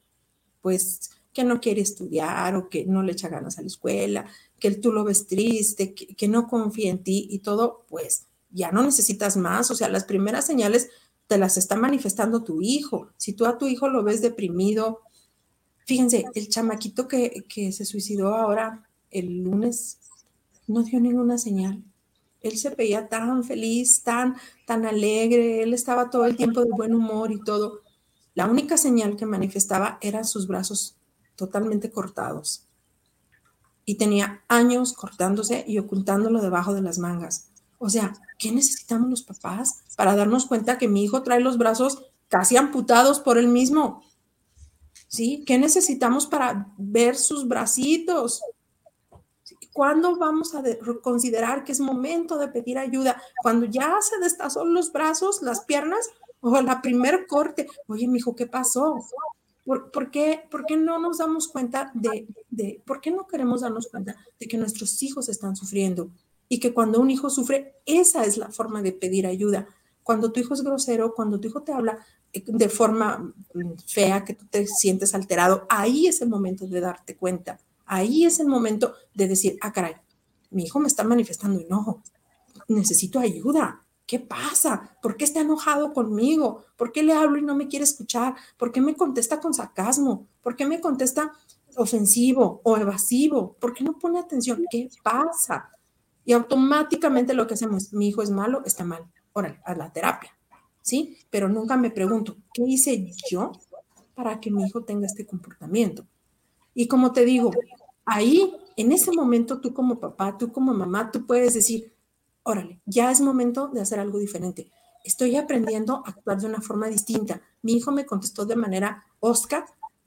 pues que no quiere estudiar o que no le echa ganas a la escuela, que tú lo ves triste, que, no confía en ti y todo, pues ya no necesitas más. O sea, las primeras señales te las está manifestando tu hijo. Si tú a tu hijo lo ves deprimido, fíjense, el chamaquito que, que se suicidó ahora el lunes no dio ninguna señal. Él se veía tan feliz, tan, tan alegre, él estaba todo el tiempo de buen humor y todo. La única señal que manifestaba eran sus brazos totalmente cortados. Y tenía años cortándose y ocultándolo debajo de las mangas. O sea, ¿qué necesitamos los papás para darnos cuenta que mi hijo trae los brazos casi amputados por él mismo? ¿Sí? ¿Qué necesitamos para ver sus bracitos? ¿Cuándo vamos a considerar que es momento de pedir ayuda? Cuando ya se destazó los brazos, las piernas o la primer corte. Oye, mi hijo, ¿qué pasó? ¿Por, qué, ¿Por, qué, no nos damos cuenta de, de, por qué no queremos darnos cuenta de que nuestros hijos están sufriendo? Y que cuando un hijo sufre, esa es la forma de pedir ayuda. Cuando tu hijo es grosero, cuando tu hijo te habla eh, de forma mm, fea, que tú te sientes alterado, ahí es el momento de darte cuenta. Ahí es el momento de decir, ah, caray, mi hijo me está manifestando enojo, necesito ayuda. ¿Qué pasa? ¿Por qué está enojado conmigo? ¿Por qué le hablo y no me quiere escuchar? ¿Por qué me contesta con sarcasmo? ¿Por qué me contesta ofensivo o evasivo? ¿Por qué no pone atención? ¿Qué pasa? Y automáticamente lo que hacemos, mi hijo es malo, está mal. Órale, a la terapia, ¿sí? Pero nunca me pregunto, ¿qué hice yo para que mi hijo tenga este comportamiento? Y como te digo, ahí, en ese momento, tú como papá, tú como mamá, tú puedes decir, órale, ya es momento de hacer algo diferente. Estoy aprendiendo a actuar de una forma distinta. Mi hijo me contestó de manera Oscar,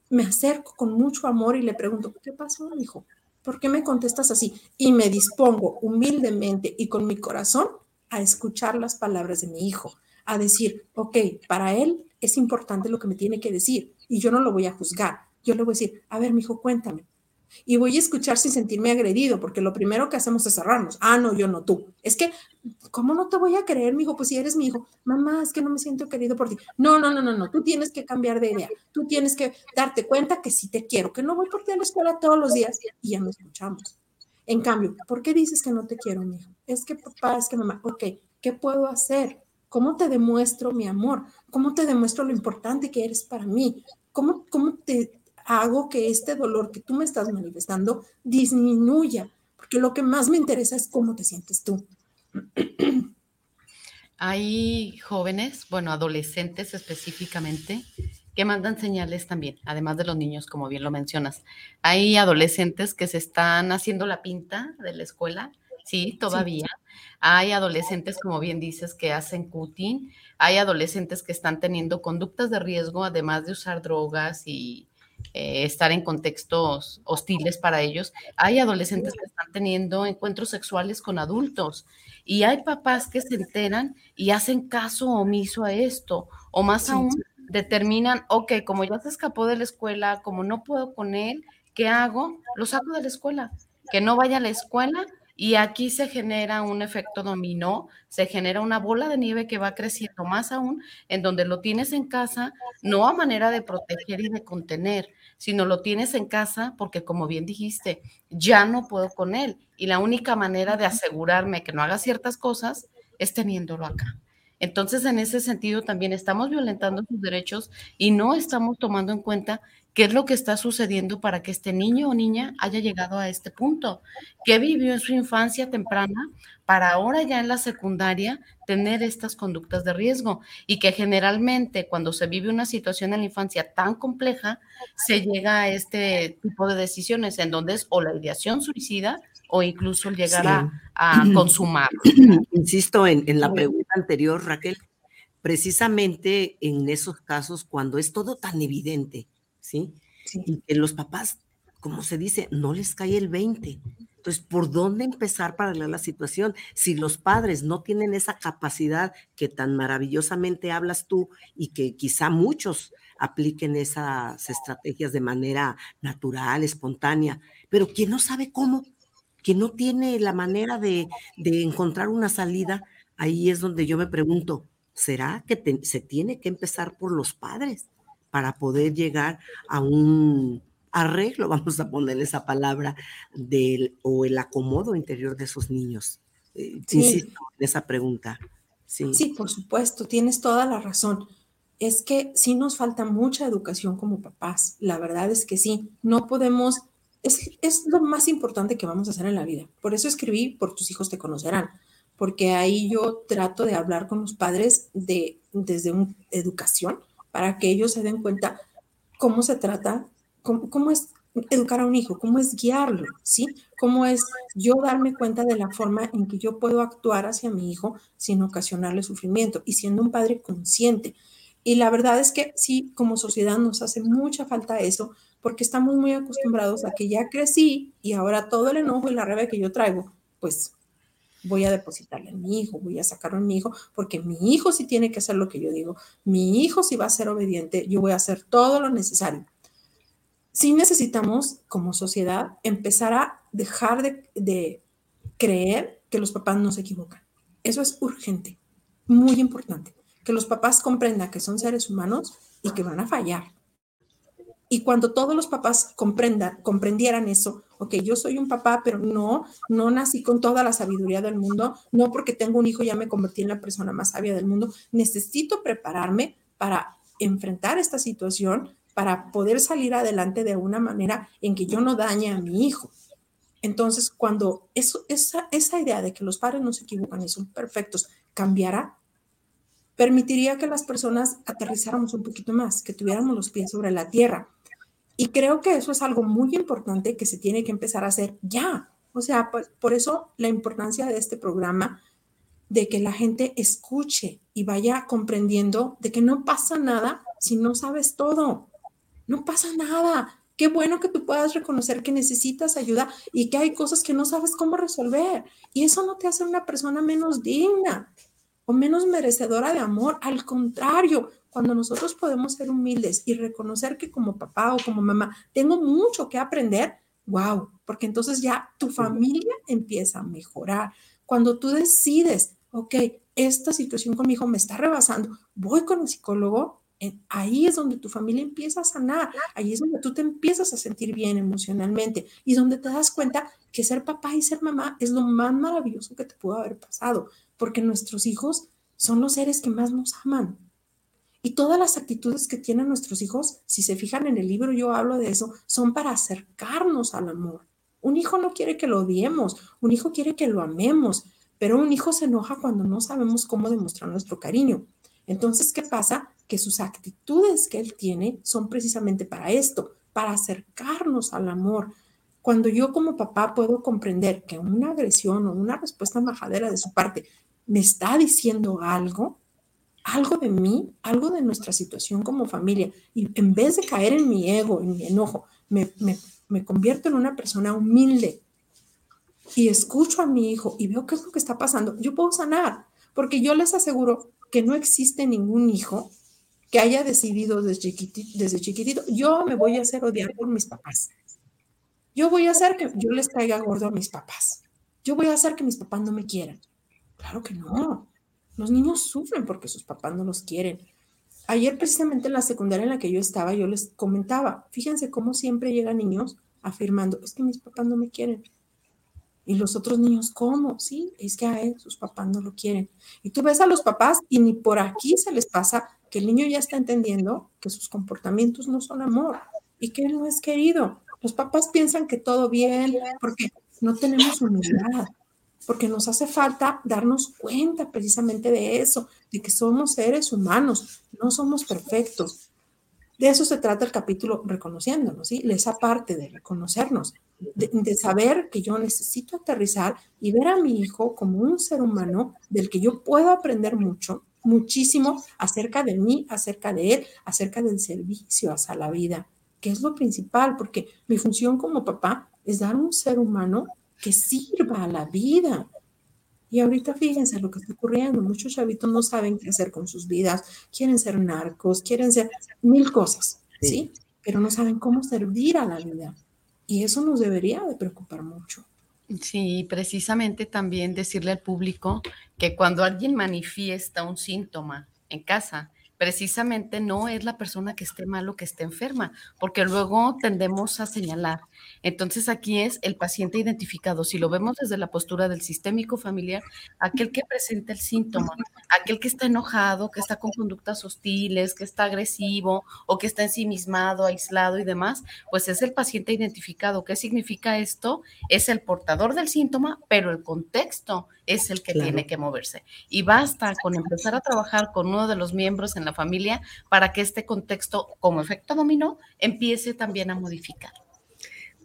me acerco con mucho amor y le pregunto, ¿qué pasó, hijo? ¿Por qué me contestas así? Y me dispongo humildemente y con mi corazón a escuchar las palabras de mi hijo, a decir, ok, para él es importante lo que me tiene que decir y yo no lo voy a juzgar. Yo le voy a decir, a ver, mi hijo, cuéntame, y voy a escuchar sin sentirme agredido, porque lo primero que hacemos es cerrarnos. Ah, no, yo no, tú. Es que, ¿cómo no te voy a creer, mi hijo? Pues si eres mi hijo, mamá, es que no me siento querido por ti. No, no, no, no, no, tú tienes que cambiar de idea. Tú tienes que darte cuenta que sí te quiero, que no voy por ti a la escuela todos los días y ya no escuchamos. En cambio, ¿por qué dices que no te quiero, mi hijo? Es que papá, es que mamá, ok, ¿qué puedo hacer? ¿Cómo te demuestro mi amor? ¿Cómo te demuestro lo importante que eres para mí? ¿Cómo, cómo te, hago que este dolor que tú me estás manifestando disminuya, porque lo que más me interesa es cómo te sientes tú. Hay jóvenes, bueno, adolescentes específicamente, que mandan señales también, además de los niños, como bien lo mencionas. Hay adolescentes que se están haciendo la pinta de la escuela, sí, todavía. Hay adolescentes, como bien dices, que hacen cutting. Hay adolescentes que están teniendo conductas de riesgo, además de usar drogas y, eh, estar en contextos hostiles para ellos. Hay adolescentes que están teniendo encuentros sexuales con adultos y hay papás que se enteran y hacen caso omiso a esto o más aún determinan, ok, como ya se escapó de la escuela, como no puedo con él, ¿qué hago? Lo saco de la escuela, que no vaya a la escuela y aquí se genera un efecto dominó, se genera una bola de nieve que va creciendo más aún, en donde lo tienes en casa, no a manera de proteger y de contener, sino lo tienes en casa porque, como bien dijiste, ya no puedo con él. Y la única manera de asegurarme que no haga ciertas cosas es teniéndolo acá. Entonces, en ese sentido, también estamos violentando sus derechos y no estamos tomando en cuenta qué es lo que está sucediendo para que este niño o niña haya llegado a este punto, qué vivió en su infancia temprana para ahora ya en la secundaria tener estas conductas de riesgo y que generalmente cuando se vive una situación en la infancia tan compleja, se llega a este tipo de decisiones en donde es o la ideación suicida o incluso llegar a, consumar. Insisto en, en la pregunta anterior, Raquel, precisamente en esos casos cuando es todo tan evidente, ¿sí? Y que los papás, como se dice, no les cae el 20. Entonces, ¿por dónde empezar para arreglar la situación? Si los padres no tienen esa capacidad que tan maravillosamente hablas tú y que quizá muchos apliquen esas estrategias de manera natural, espontánea, pero quien no sabe cómo, quien no tiene la manera de, encontrar una salida, ahí es donde yo me pregunto, ¿será que se tiene que empezar por los padres? para poder llegar a un arreglo, vamos a poner esa palabra, del, o el acomodo interior de esos niños. Eh, insisto en esa pregunta. Sí. sí, por supuesto, tienes toda la razón. Es que sí nos falta mucha educación como papás. La verdad es que sí, no podemos, es, es lo más importante que vamos a hacer en la vida. Por eso escribí, por tus hijos te conocerán, porque ahí yo trato de hablar con los padres de, desde una educación, para que ellos se den cuenta cómo se trata, cómo, es educar a un hijo, cómo es guiarlo, ¿sí? Cómo es yo darme cuenta de la forma en que yo puedo actuar hacia mi hijo sin ocasionarle sufrimiento y siendo un padre consciente. Y la verdad es que sí, como sociedad nos hace mucha falta eso, porque estamos muy acostumbrados a que ya crecí y ahora todo el enojo y la rabia que yo traigo, pues voy a depositarle a mi hijo, voy a sacarlo a mi hijo, porque mi hijo sí tiene que hacer lo que yo digo, mi hijo sí va a ser obediente, yo voy a hacer todo lo necesario. Sí necesitamos, como sociedad, empezar a dejar de, de creer que los papás no se equivocan. Eso es urgente, muy importante, que los papás comprendan que son seres humanos y que van a fallar y cuando todos los papás comprendan, comprendieran eso, ok, yo soy un papá, pero no, no nací con toda la sabiduría del mundo, no porque tengo un hijo ya me convertí en la persona más sabia del mundo, necesito prepararme para enfrentar esta situación, para poder salir adelante de una manera en que yo no dañe a mi hijo. Entonces, cuando eso, esa, esa idea de que los padres no se equivocan y son perfectos cambiará, permitiría que las personas aterrizáramos un poquito más, que tuviéramos los pies sobre la tierra. Y creo que eso es algo muy importante que se tiene que empezar a hacer ya. O sea, pues, por eso la importancia de este programa, de que la gente escuche y vaya comprendiendo de que no pasa nada si no sabes todo. No pasa nada. Qué bueno que tú puedas reconocer que necesitas ayuda y que hay cosas que no sabes cómo resolver. Y eso no te hace una persona menos digna o menos merecedora de amor. Al contrario, cuando nosotros podemos ser humildes y reconocer que como papá o como mamá tengo mucho que aprender, wow, porque entonces ya tu familia empieza a mejorar. Cuando tú decides, ok, esta situación con mi hijo me está rebasando, voy con el psicólogo, ahí es donde tu familia empieza a sanar, ahí es donde tú te empiezas a sentir bien emocionalmente y donde te das cuenta que ser papá y ser mamá es lo más maravilloso que te pudo haber pasado, porque nuestros hijos son los seres que más nos aman. Y todas las actitudes que tienen nuestros hijos, si se fijan en el libro, yo hablo de eso, son para acercarnos al amor. Un hijo no quiere que lo odiemos, un hijo quiere que lo amemos, pero un hijo se enoja cuando no sabemos cómo demostrar nuestro cariño. Entonces, ¿qué pasa? Que sus actitudes que él tiene son precisamente para esto, para acercarnos al amor. Cuando yo como papá puedo comprender que una agresión o una respuesta majadera de su parte me está diciendo algo, algo de mí, algo de nuestra situación como familia, y en vez de caer en mi ego, en mi enojo, me, me convierto en una persona humilde y escucho a mi hijo y veo qué es lo que está pasando, yo puedo sanar, porque yo les aseguro que no existe ningún hijo que haya decidido desde chiquitito, desde chiquitito, yo me voy a hacer odiar por mis papás. Yo voy a hacer que yo les caiga gordo a mis papás. Yo voy a hacer que mis papás no me quieran. Claro que no. Los niños sufren porque sus papás no los quieren. Ayer precisamente en la secundaria en la que yo estaba, yo les comentaba, fíjense cómo siempre llegan niños afirmando, es que mis papás no me quieren. Y los otros niños, ¿cómo? Sí, es que a él sus papás no lo quieren. Y tú ves a los papás y ni por aquí se les pasa que el niño ya está entendiendo que sus comportamientos no son amor y que no es querido. Los papás piensan que todo bien porque no tenemos humildad, porque nos hace falta darnos cuenta precisamente de eso, de que somos seres humanos, no somos perfectos. De eso se trata el capítulo reconociéndonos, ¿sí? Esa parte de reconocernos, de, saber que yo necesito aterrizar y ver a mi hijo como un ser humano del que yo puedo aprender mucho, muchísimo acerca de mí, acerca de él, acerca del servicio hacia la vida, que es lo principal, porque mi función como papá es dar un ser humano que sirva a la vida, y ahorita fíjense lo que está ocurriendo. Muchos chavitos no saben qué hacer con sus vidas. Quieren ser narcos, quieren ser mil cosas, ¿sí? Pero no saben cómo servir a la vida. Y eso nos debería de preocupar mucho. Sí, precisamente también decirle al público que cuando alguien manifiesta un síntoma en casa, precisamente no es la persona que esté mal o que esté enferma, porque luego tendemos a señalar. Entonces aquí es el paciente identificado. Si lo vemos desde la postura del sistémico familiar, aquel que presenta el síntoma, aquel que está enojado, que está con conductas hostiles, que está agresivo o que está ensimismado, aislado y demás, pues es el paciente identificado. ¿Qué significa esto? Es el portador del síntoma, pero el contexto es el que tiene que moverse. Y basta con empezar a trabajar con uno de los miembros en la familia para que este contexto, como efecto dominó, empiece también a modificar.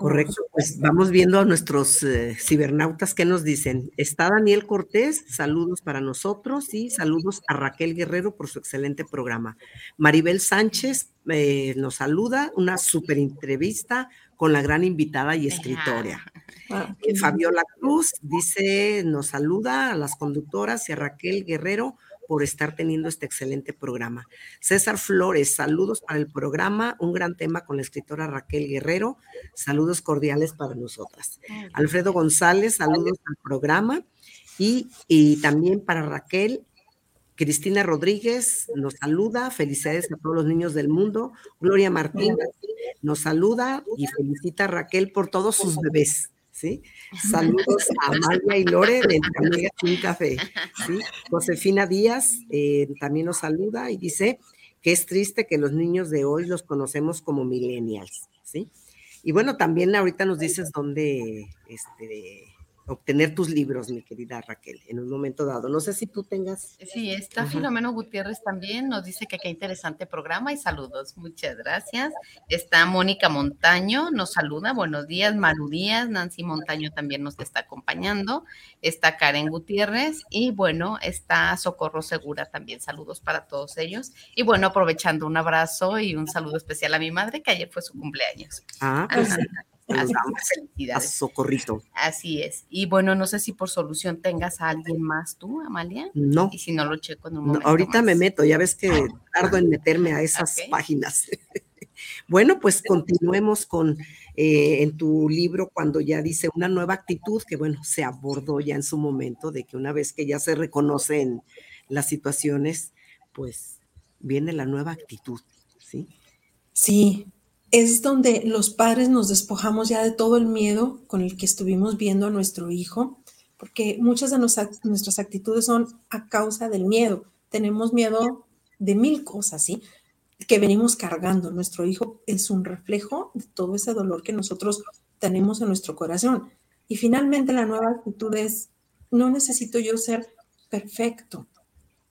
Correcto, pues vamos viendo a nuestros eh, cibernautas que nos dicen. Está Daniel Cortés, saludos para nosotros y saludos a Raquel Guerrero por su excelente programa. Maribel Sánchez eh, nos saluda, una super entrevista con la gran invitada y escritora. Ah, Fabiola Cruz dice, nos saluda a las conductoras y a Raquel Guerrero por estar teniendo este excelente programa. César Flores, saludos para el programa, un gran tema con la escritora Raquel Guerrero, saludos cordiales para nosotras. Alfredo González, saludos al programa y, y también para Raquel. Cristina Rodríguez nos saluda, felicidades a todos los niños del mundo. Gloria Martínez nos saluda y felicita a Raquel por todos sus bebés. ¿Sí? Saludos a Amalia y Lore de Amigas Sin Café, ¿sí? Josefina Díaz eh, también nos saluda y dice que es triste que los niños de hoy los conocemos como millennials, ¿sí? Y bueno, también ahorita nos dices dónde, este, obtener tus libros, mi querida Raquel, en un momento dado. No sé si tú tengas. Sí, está Filomeno Gutiérrez también, nos dice que qué interesante programa y saludos. Muchas gracias. Está Mónica Montaño, nos saluda. Buenos días, Maru Díaz, Nancy Montaño también nos está acompañando. Está Karen Gutiérrez y bueno, está Socorro Segura también. Saludos para todos ellos. Y bueno, aprovechando un abrazo y un saludo especial a mi madre, que ayer fue su cumpleaños. Ah, pues a socorrito. Así es. Y bueno, no sé si por solución tengas a alguien más tú, Amalia. No. Y si no lo checo en un momento. ahorita me meto, ya ves que tardo en meterme a esas páginas. Bueno, pues continuemos con eh, en tu libro cuando ya dice una nueva actitud, que bueno, se abordó ya en su momento, de que una vez que ya se reconocen las situaciones, pues viene la nueva actitud, ¿sí? Sí, es donde los padres nos despojamos ya de todo el miedo con el que estuvimos viendo a nuestro hijo, porque muchas de nuestras actitudes son a causa del miedo. Tenemos miedo de mil cosas, ¿sí? Que venimos cargando. Nuestro hijo es un reflejo de todo ese dolor que nosotros tenemos en nuestro corazón. Y finalmente la nueva actitud es, no necesito yo ser perfecto,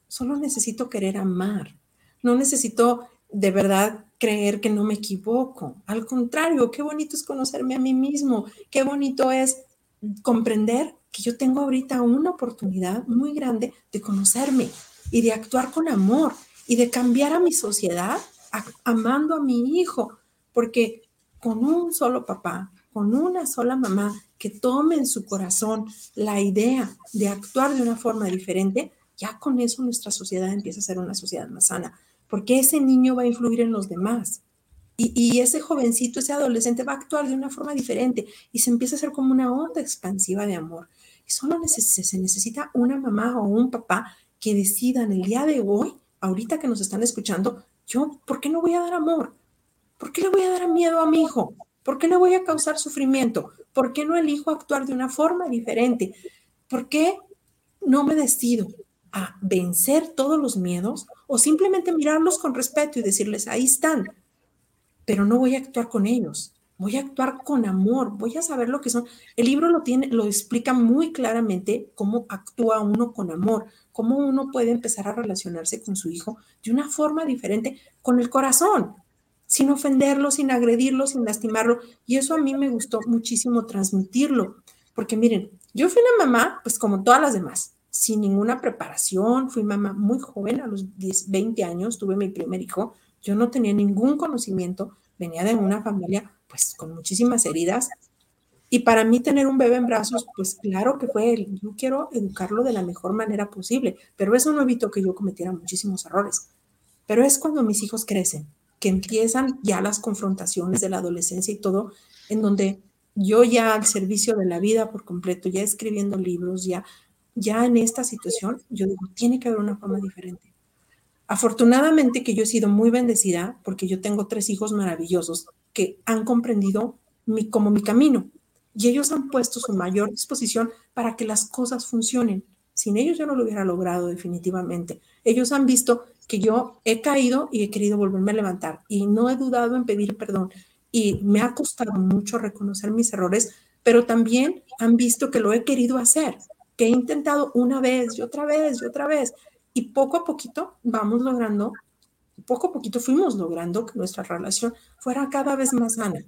solo necesito querer amar. No necesito de verdad creer que no me equivoco. Al contrario, qué bonito es conocerme a mí mismo, qué bonito es comprender que yo tengo ahorita una oportunidad muy grande de conocerme y de actuar con amor y de cambiar a mi sociedad amando a mi hijo, porque con un solo papá, con una sola mamá que tome en su corazón la idea de actuar de una forma diferente, ya con eso nuestra sociedad empieza a ser una sociedad más sana porque ese niño va a influir en los demás. Y, ese jovencito, ese adolescente va a actuar de una forma diferente y se empieza a hacer como una onda expansiva de amor. Y solo se necesita una mamá o un papá que decidan el día de hoy, ahorita que nos están escuchando, yo, ¿por qué no voy a dar amor? ¿Por qué le voy a dar miedo a mi hijo? ¿Por qué le voy a causar sufrimiento? ¿Por qué no elijo actuar de una forma diferente? ¿Por qué no me decido a vencer todos los miedos o simplemente mirarlos con respeto y decirles, ahí están, pero no voy a actuar con ellos, voy a actuar con amor, voy a saber lo que son. El libro lo tiene, lo explica muy claramente cómo actúa uno con amor, cómo uno puede empezar a relacionarse con su hijo de una forma diferente, con el corazón, sin ofenderlo, sin agredirlo, sin lastimarlo. Y eso a mí me gustó muchísimo transmitirlo, porque miren, yo fui una mamá, pues como todas las demás, sin ninguna preparación, fui mamá muy joven, a los 10, 20 años tuve mi primer hijo, yo no tenía ningún conocimiento, venía de una familia pues con muchísimas heridas y para mí tener un bebé en brazos, pues claro que fue él, yo quiero educarlo de la mejor manera posible, pero eso no evitó que yo cometiera muchísimos errores. Pero es cuando mis hijos crecen, que empiezan ya las confrontaciones de la adolescencia y todo, en donde yo ya al servicio de la vida por completo, ya escribiendo libros, ya ya en esta situación, yo digo, tiene que haber una forma diferente. Afortunadamente que yo he sido muy bendecida porque yo tengo tres hijos maravillosos que han comprendido mi, como mi camino y ellos han puesto su mayor disposición para que las cosas funcionen. Sin ellos yo no lo hubiera logrado definitivamente. Ellos han visto que yo he caído y he querido volverme a levantar y no he dudado en pedir perdón y me ha costado mucho reconocer mis errores, pero también han visto que lo he querido hacer que he intentado una vez y otra vez y otra vez. Y poco a poquito vamos logrando, poco a poquito fuimos logrando que nuestra relación fuera cada vez más sana.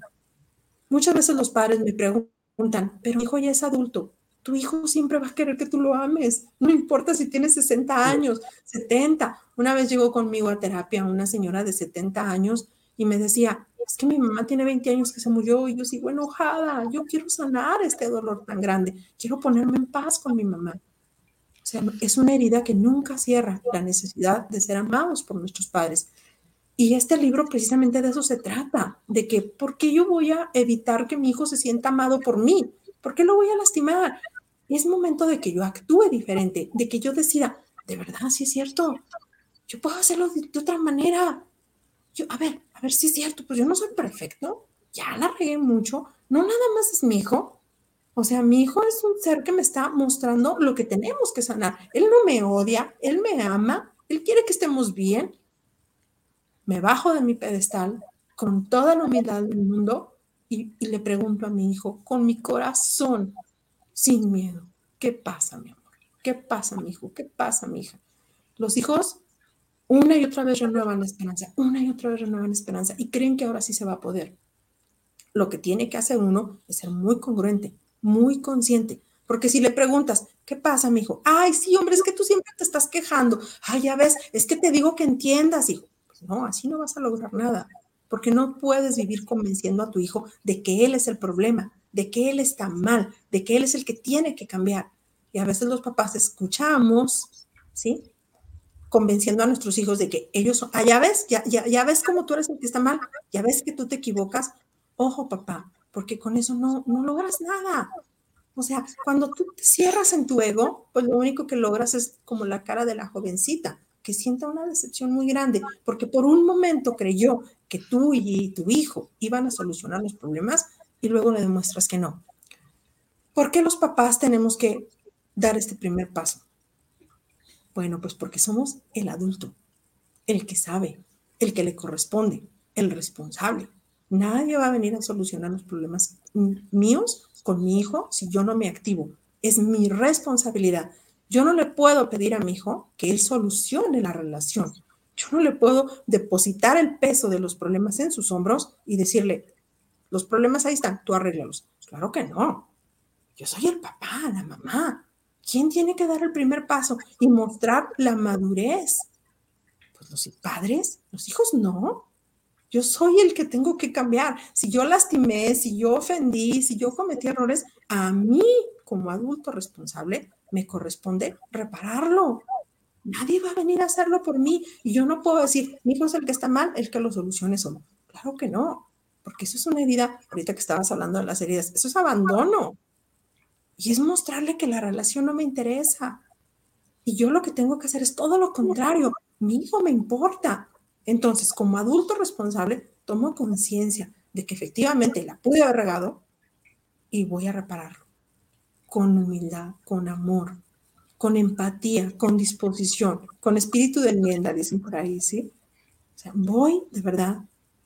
Muchas veces los padres me preguntan, pero mi hijo ya es adulto, tu hijo siempre va a querer que tú lo ames, no importa si tienes 60 años, 70. Una vez llegó conmigo a terapia una señora de 70 años y me decía, es que mi mamá tiene 20 años que se murió y yo sigo enojada, yo quiero sanar este dolor tan grande, quiero ponerme en paz con mi mamá. O sea, es una herida que nunca cierra la necesidad de ser amados por nuestros padres. Y este libro precisamente de eso se trata, de que, ¿por qué yo voy a evitar que mi hijo se sienta amado por mí? ¿Por qué lo voy a lastimar? Es momento de que yo actúe diferente, de que yo decida, de verdad, sí es cierto, yo puedo hacerlo de otra manera, yo, a ver, a ver si es cierto, pues yo no soy perfecto, ya la regué mucho, no nada más es mi hijo. O sea, mi hijo es un ser que me está mostrando lo que tenemos que sanar. Él no me odia, él me ama, él quiere que estemos bien. Me bajo de mi pedestal con toda la humildad del mundo y, y le pregunto a mi hijo con mi corazón, sin miedo, ¿qué pasa, mi amor? ¿Qué pasa, mi hijo? ¿Qué pasa, mi hija? Los hijos una y otra vez renuevan la esperanza, una y otra vez renuevan la esperanza y creen que ahora sí se va a poder. Lo que tiene que hacer uno es ser muy congruente, muy consciente, porque si le preguntas, ¿qué pasa, mi hijo? Ay, sí, hombre, es que tú siempre te estás quejando. Ay, ya ves, es que te digo que entiendas, hijo. Pues no, así no vas a lograr nada, porque no puedes vivir convenciendo a tu hijo de que él es el problema, de que él está mal, de que él es el que tiene que cambiar. Y a veces los papás escuchamos, ¿sí? Convenciendo a nuestros hijos de que ellos son, ah, ya ves, ya, ya, ves cómo tú eres el que está mal, ya ves que tú te equivocas, ojo papá, porque con eso no, no logras nada. O sea, cuando tú te cierras en tu ego, pues lo único que logras es como la cara de la jovencita, que sienta una decepción muy grande, porque por un momento creyó que tú y tu hijo iban a solucionar los problemas y luego le demuestras que no. ¿Por qué los papás tenemos que dar este primer paso? Bueno, pues porque somos el adulto, el que sabe, el que le corresponde, el responsable. Nadie va a venir a solucionar los problemas míos con mi hijo si yo no me activo. Es mi responsabilidad. Yo no le puedo pedir a mi hijo que él solucione la relación. Yo no le puedo depositar el peso de los problemas en sus hombros y decirle, los problemas ahí están, tú arréglalos. Claro que no. Yo soy el papá, la mamá. ¿Quién tiene que dar el primer paso y mostrar la madurez? Pues los padres, los hijos no. Yo soy el que tengo que cambiar. Si yo lastimé, si yo ofendí, si yo cometí errores, a mí como adulto responsable me corresponde repararlo. Nadie va a venir a hacerlo por mí y yo no puedo decir, mi hijo es el que está mal, el que lo solucione solo. Claro que no, porque eso es una herida, ahorita que estabas hablando de las heridas, eso es abandono. Y es mostrarle que la relación no me interesa. Y yo lo que tengo que hacer es todo lo contrario. Mi hijo me importa, entonces, como adulto responsable, tomo conciencia de que efectivamente la pude haber regado y voy a repararlo con humildad, con amor, con empatía, con disposición, con espíritu de enmienda, dicen por ahí, ¿sí? O sea, voy de verdad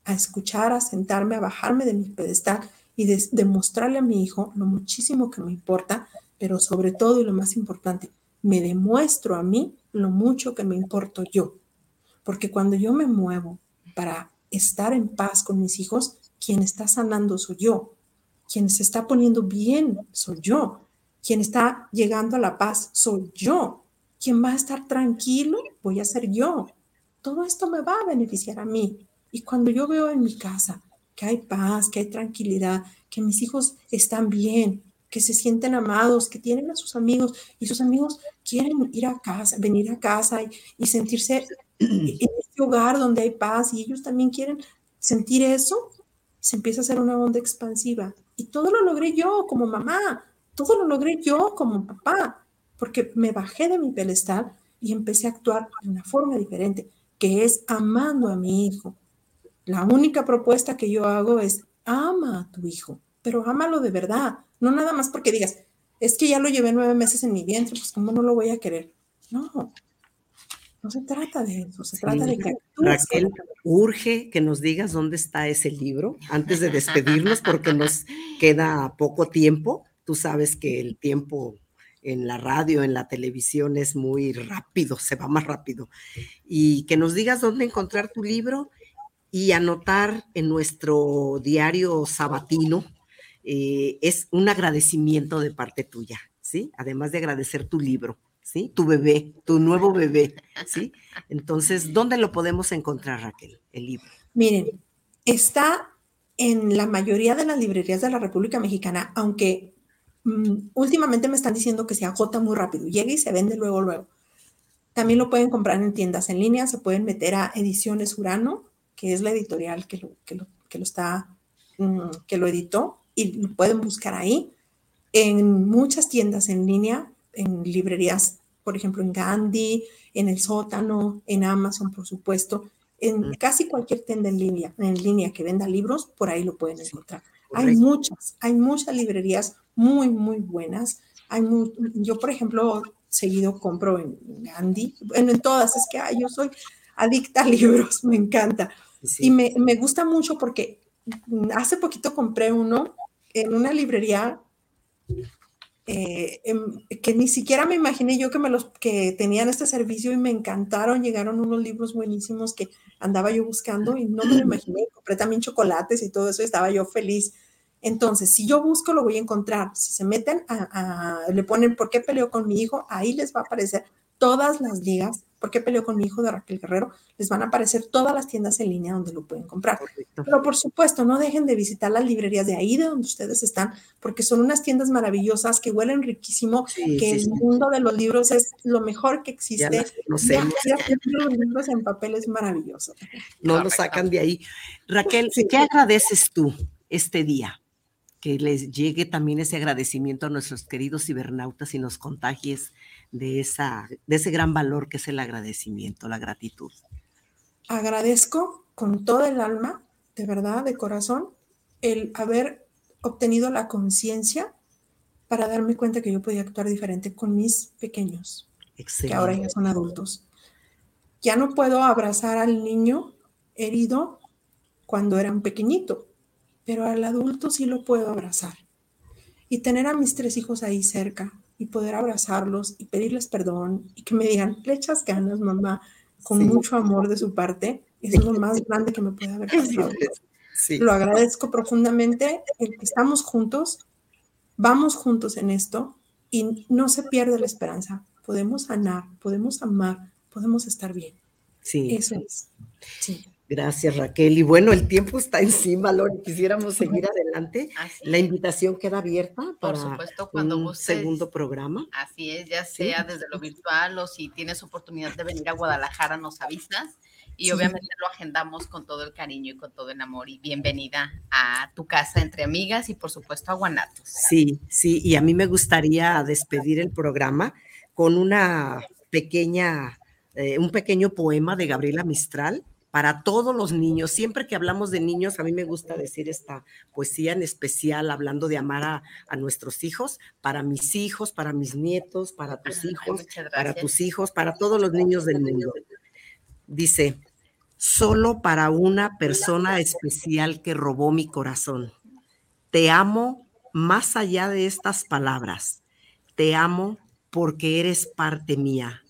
a escuchar, a sentarme, a bajarme de mi pedestal y demostrarle a mi hijo lo muchísimo que me importa, pero sobre todo y lo más importante, me demuestro a mí lo mucho que me importo yo. Porque cuando yo me muevo para estar en paz con mis hijos, quien está sanando soy yo. Quien se está poniendo bien soy yo. Quien está llegando a la paz soy yo. Quien va a estar tranquilo voy a ser yo. Todo esto me va a beneficiar a mí. Y cuando yo veo en mi casa que hay paz, que hay tranquilidad, que mis hijos están bien, que se sienten amados, que tienen a sus amigos y sus amigos quieren ir a casa, venir a casa y, y sentirse en este hogar donde hay paz y ellos también quieren sentir eso, se empieza a hacer una onda expansiva. Y todo lo logré yo como mamá, todo lo logré yo como papá, porque me bajé de mi pedestal y empecé a actuar de una forma diferente, que es amando a mi hijo. La única propuesta que yo hago es ama a tu hijo, pero ámalo de verdad, no nada más porque digas, es que ya lo llevé nueve meses en mi vientre, pues cómo no lo voy a querer. No, no se trata de eso, se trata de que... Raquel, urge que nos digas dónde está ese libro antes de despedirnos porque nos queda poco tiempo. Tú sabes que el tiempo en la radio, en la televisión es muy rápido, se va más rápido. Y que nos digas dónde encontrar tu libro y anotar en nuestro diario sabatino. Eh, es un agradecimiento de parte tuya, ¿sí? Además de agradecer tu libro. ¿sí? Tu bebé, tu nuevo bebé, ¿sí? Entonces, ¿dónde lo podemos encontrar, Raquel, el libro? Miren, está en la mayoría de las librerías de la República Mexicana, aunque mm, últimamente me están diciendo que se agota muy rápido, llega y se vende luego, luego. También lo pueden comprar en tiendas en línea, se pueden meter a Ediciones Urano, que es la editorial que lo, que lo, que lo está, mm, que lo editó, y lo pueden buscar ahí. En muchas tiendas en línea en librerías, por ejemplo, en Gandhi, en el sótano, en Amazon, por supuesto, en casi cualquier tienda en línea, en línea que venda libros, por ahí lo pueden encontrar. hay muchas, hay muchas librerías muy, muy buenas. Hay yo, por ejemplo, seguido compro en Gandhi, bueno, en todas, es que yo soy adicta a libros, me encanta. Y me, me gusta mucho porque hace poquito compré uno en una librería eh, em, que ni siquiera me imaginé yo que me los que tenían este servicio y me encantaron, llegaron unos libros buenísimos que andaba yo buscando y no me lo imaginé, compré también chocolates y todo eso, y estaba yo feliz. Entonces, si yo busco, lo voy a encontrar. Si se meten le ponen, ¿por qué peleo con mi hijo? Ahí les va a aparecer todas las ligas ¿por qué peleo con mi hijo de Raquel Guerrero? Les van a aparecer todas las tiendas en línea donde lo pueden comprar. Pero por supuesto, no dejen de visitar las librerías de ahí de donde ustedes están, porque son unas tiendas maravillosas que huelen riquísimo, que el mundo de los libros es lo mejor que existe. No sé. los libros en papel es maravilloso. No lo sacan de ahí. Raquel, ¿qué agradeces tú este día? que les llegue también ese agradecimiento a nuestros queridos cibernautas y nos contagies de, esa, de ese gran valor que es el agradecimiento, la gratitud. Agradezco con todo el alma, de verdad, de corazón, el haber obtenido la conciencia para darme cuenta que yo podía actuar diferente con mis pequeños, que ahora ya son adultos. Ya no puedo abrazar al niño herido cuando era un pequeñito, pero al adulto sí lo puedo abrazar. Y tener a mis tres hijos ahí cerca y poder abrazarlos y pedirles perdón y que me digan, le echas ganas, mamá, con mucho amor de su parte, es lo más grande que me puede haber pasado. Lo agradezco profundamente, el que estamos juntos, vamos juntos en esto y no se pierde la esperanza. Podemos sanar, podemos amar, podemos estar bien. Sí. Eso es. Sí. Gracias, Raquel. Y bueno, el tiempo está encima, Lori. Quisiéramos seguir adelante. la invitación queda abierta para Por supuesto, cuando un segundo programa. Así es, ya sea desde lo virtual o si tienes oportunidad de venir a Guadalajara, nos avisas. Y obviamente lo agendamos con todo el cariño y con todo el amor. Y bienvenida a tu casa entre amigas y por supuesto a Guanatos. Sí, sí. Y a mí me gustaría despedir el programa con una pequeña, eh, un pequeño poema de Gabriela Mistral para todos los niños. Siempre que hablamos de niños, a mí me gusta decir esta poesía en especial, hablando de amar a, nuestros hijos, para mis hijos, para mis nietos, para tus hijos, para tus hijos, para todos los niños del mundo. Dice, solo para una persona especial que robó mi corazón. Te amo más allá de estas palabras. Te amo porque eres parte mía.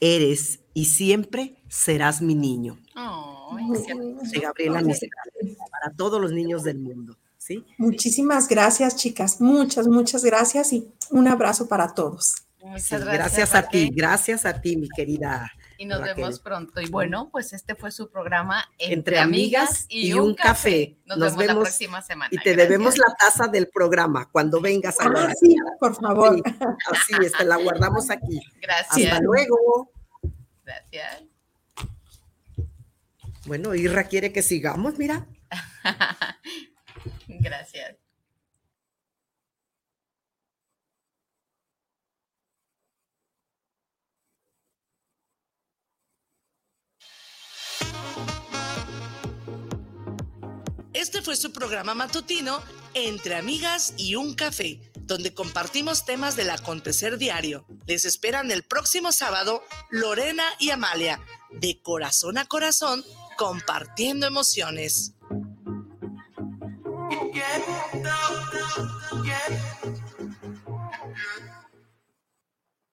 Eres y siempre serás mi niño. De Gabriela para todos los niños del mundo. ¿sí? Muchísimas gracias, chicas. Muchas, muchas gracias y un abrazo para todos. Muchas gracias, a ti, gracias a ti, mi querida. Y nos vemos pronto. Y bueno, pues este fue su programa Entre, amigas y, un café. Nos, vemos, la próxima semana. Y te debemos la taza del programa cuando vengas a ah, sí, por favor. así es, te la guardamos aquí. Gracias. Hasta luego. Gracias. Bueno, Irra quiere que sigamos, mira. Gracias. Este fue su programa matutino Entre Amigas y un Café donde compartimos temas del acontecer diario. Les esperan el próximo sábado Lorena y Amalia, de corazón a corazón, compartiendo emociones.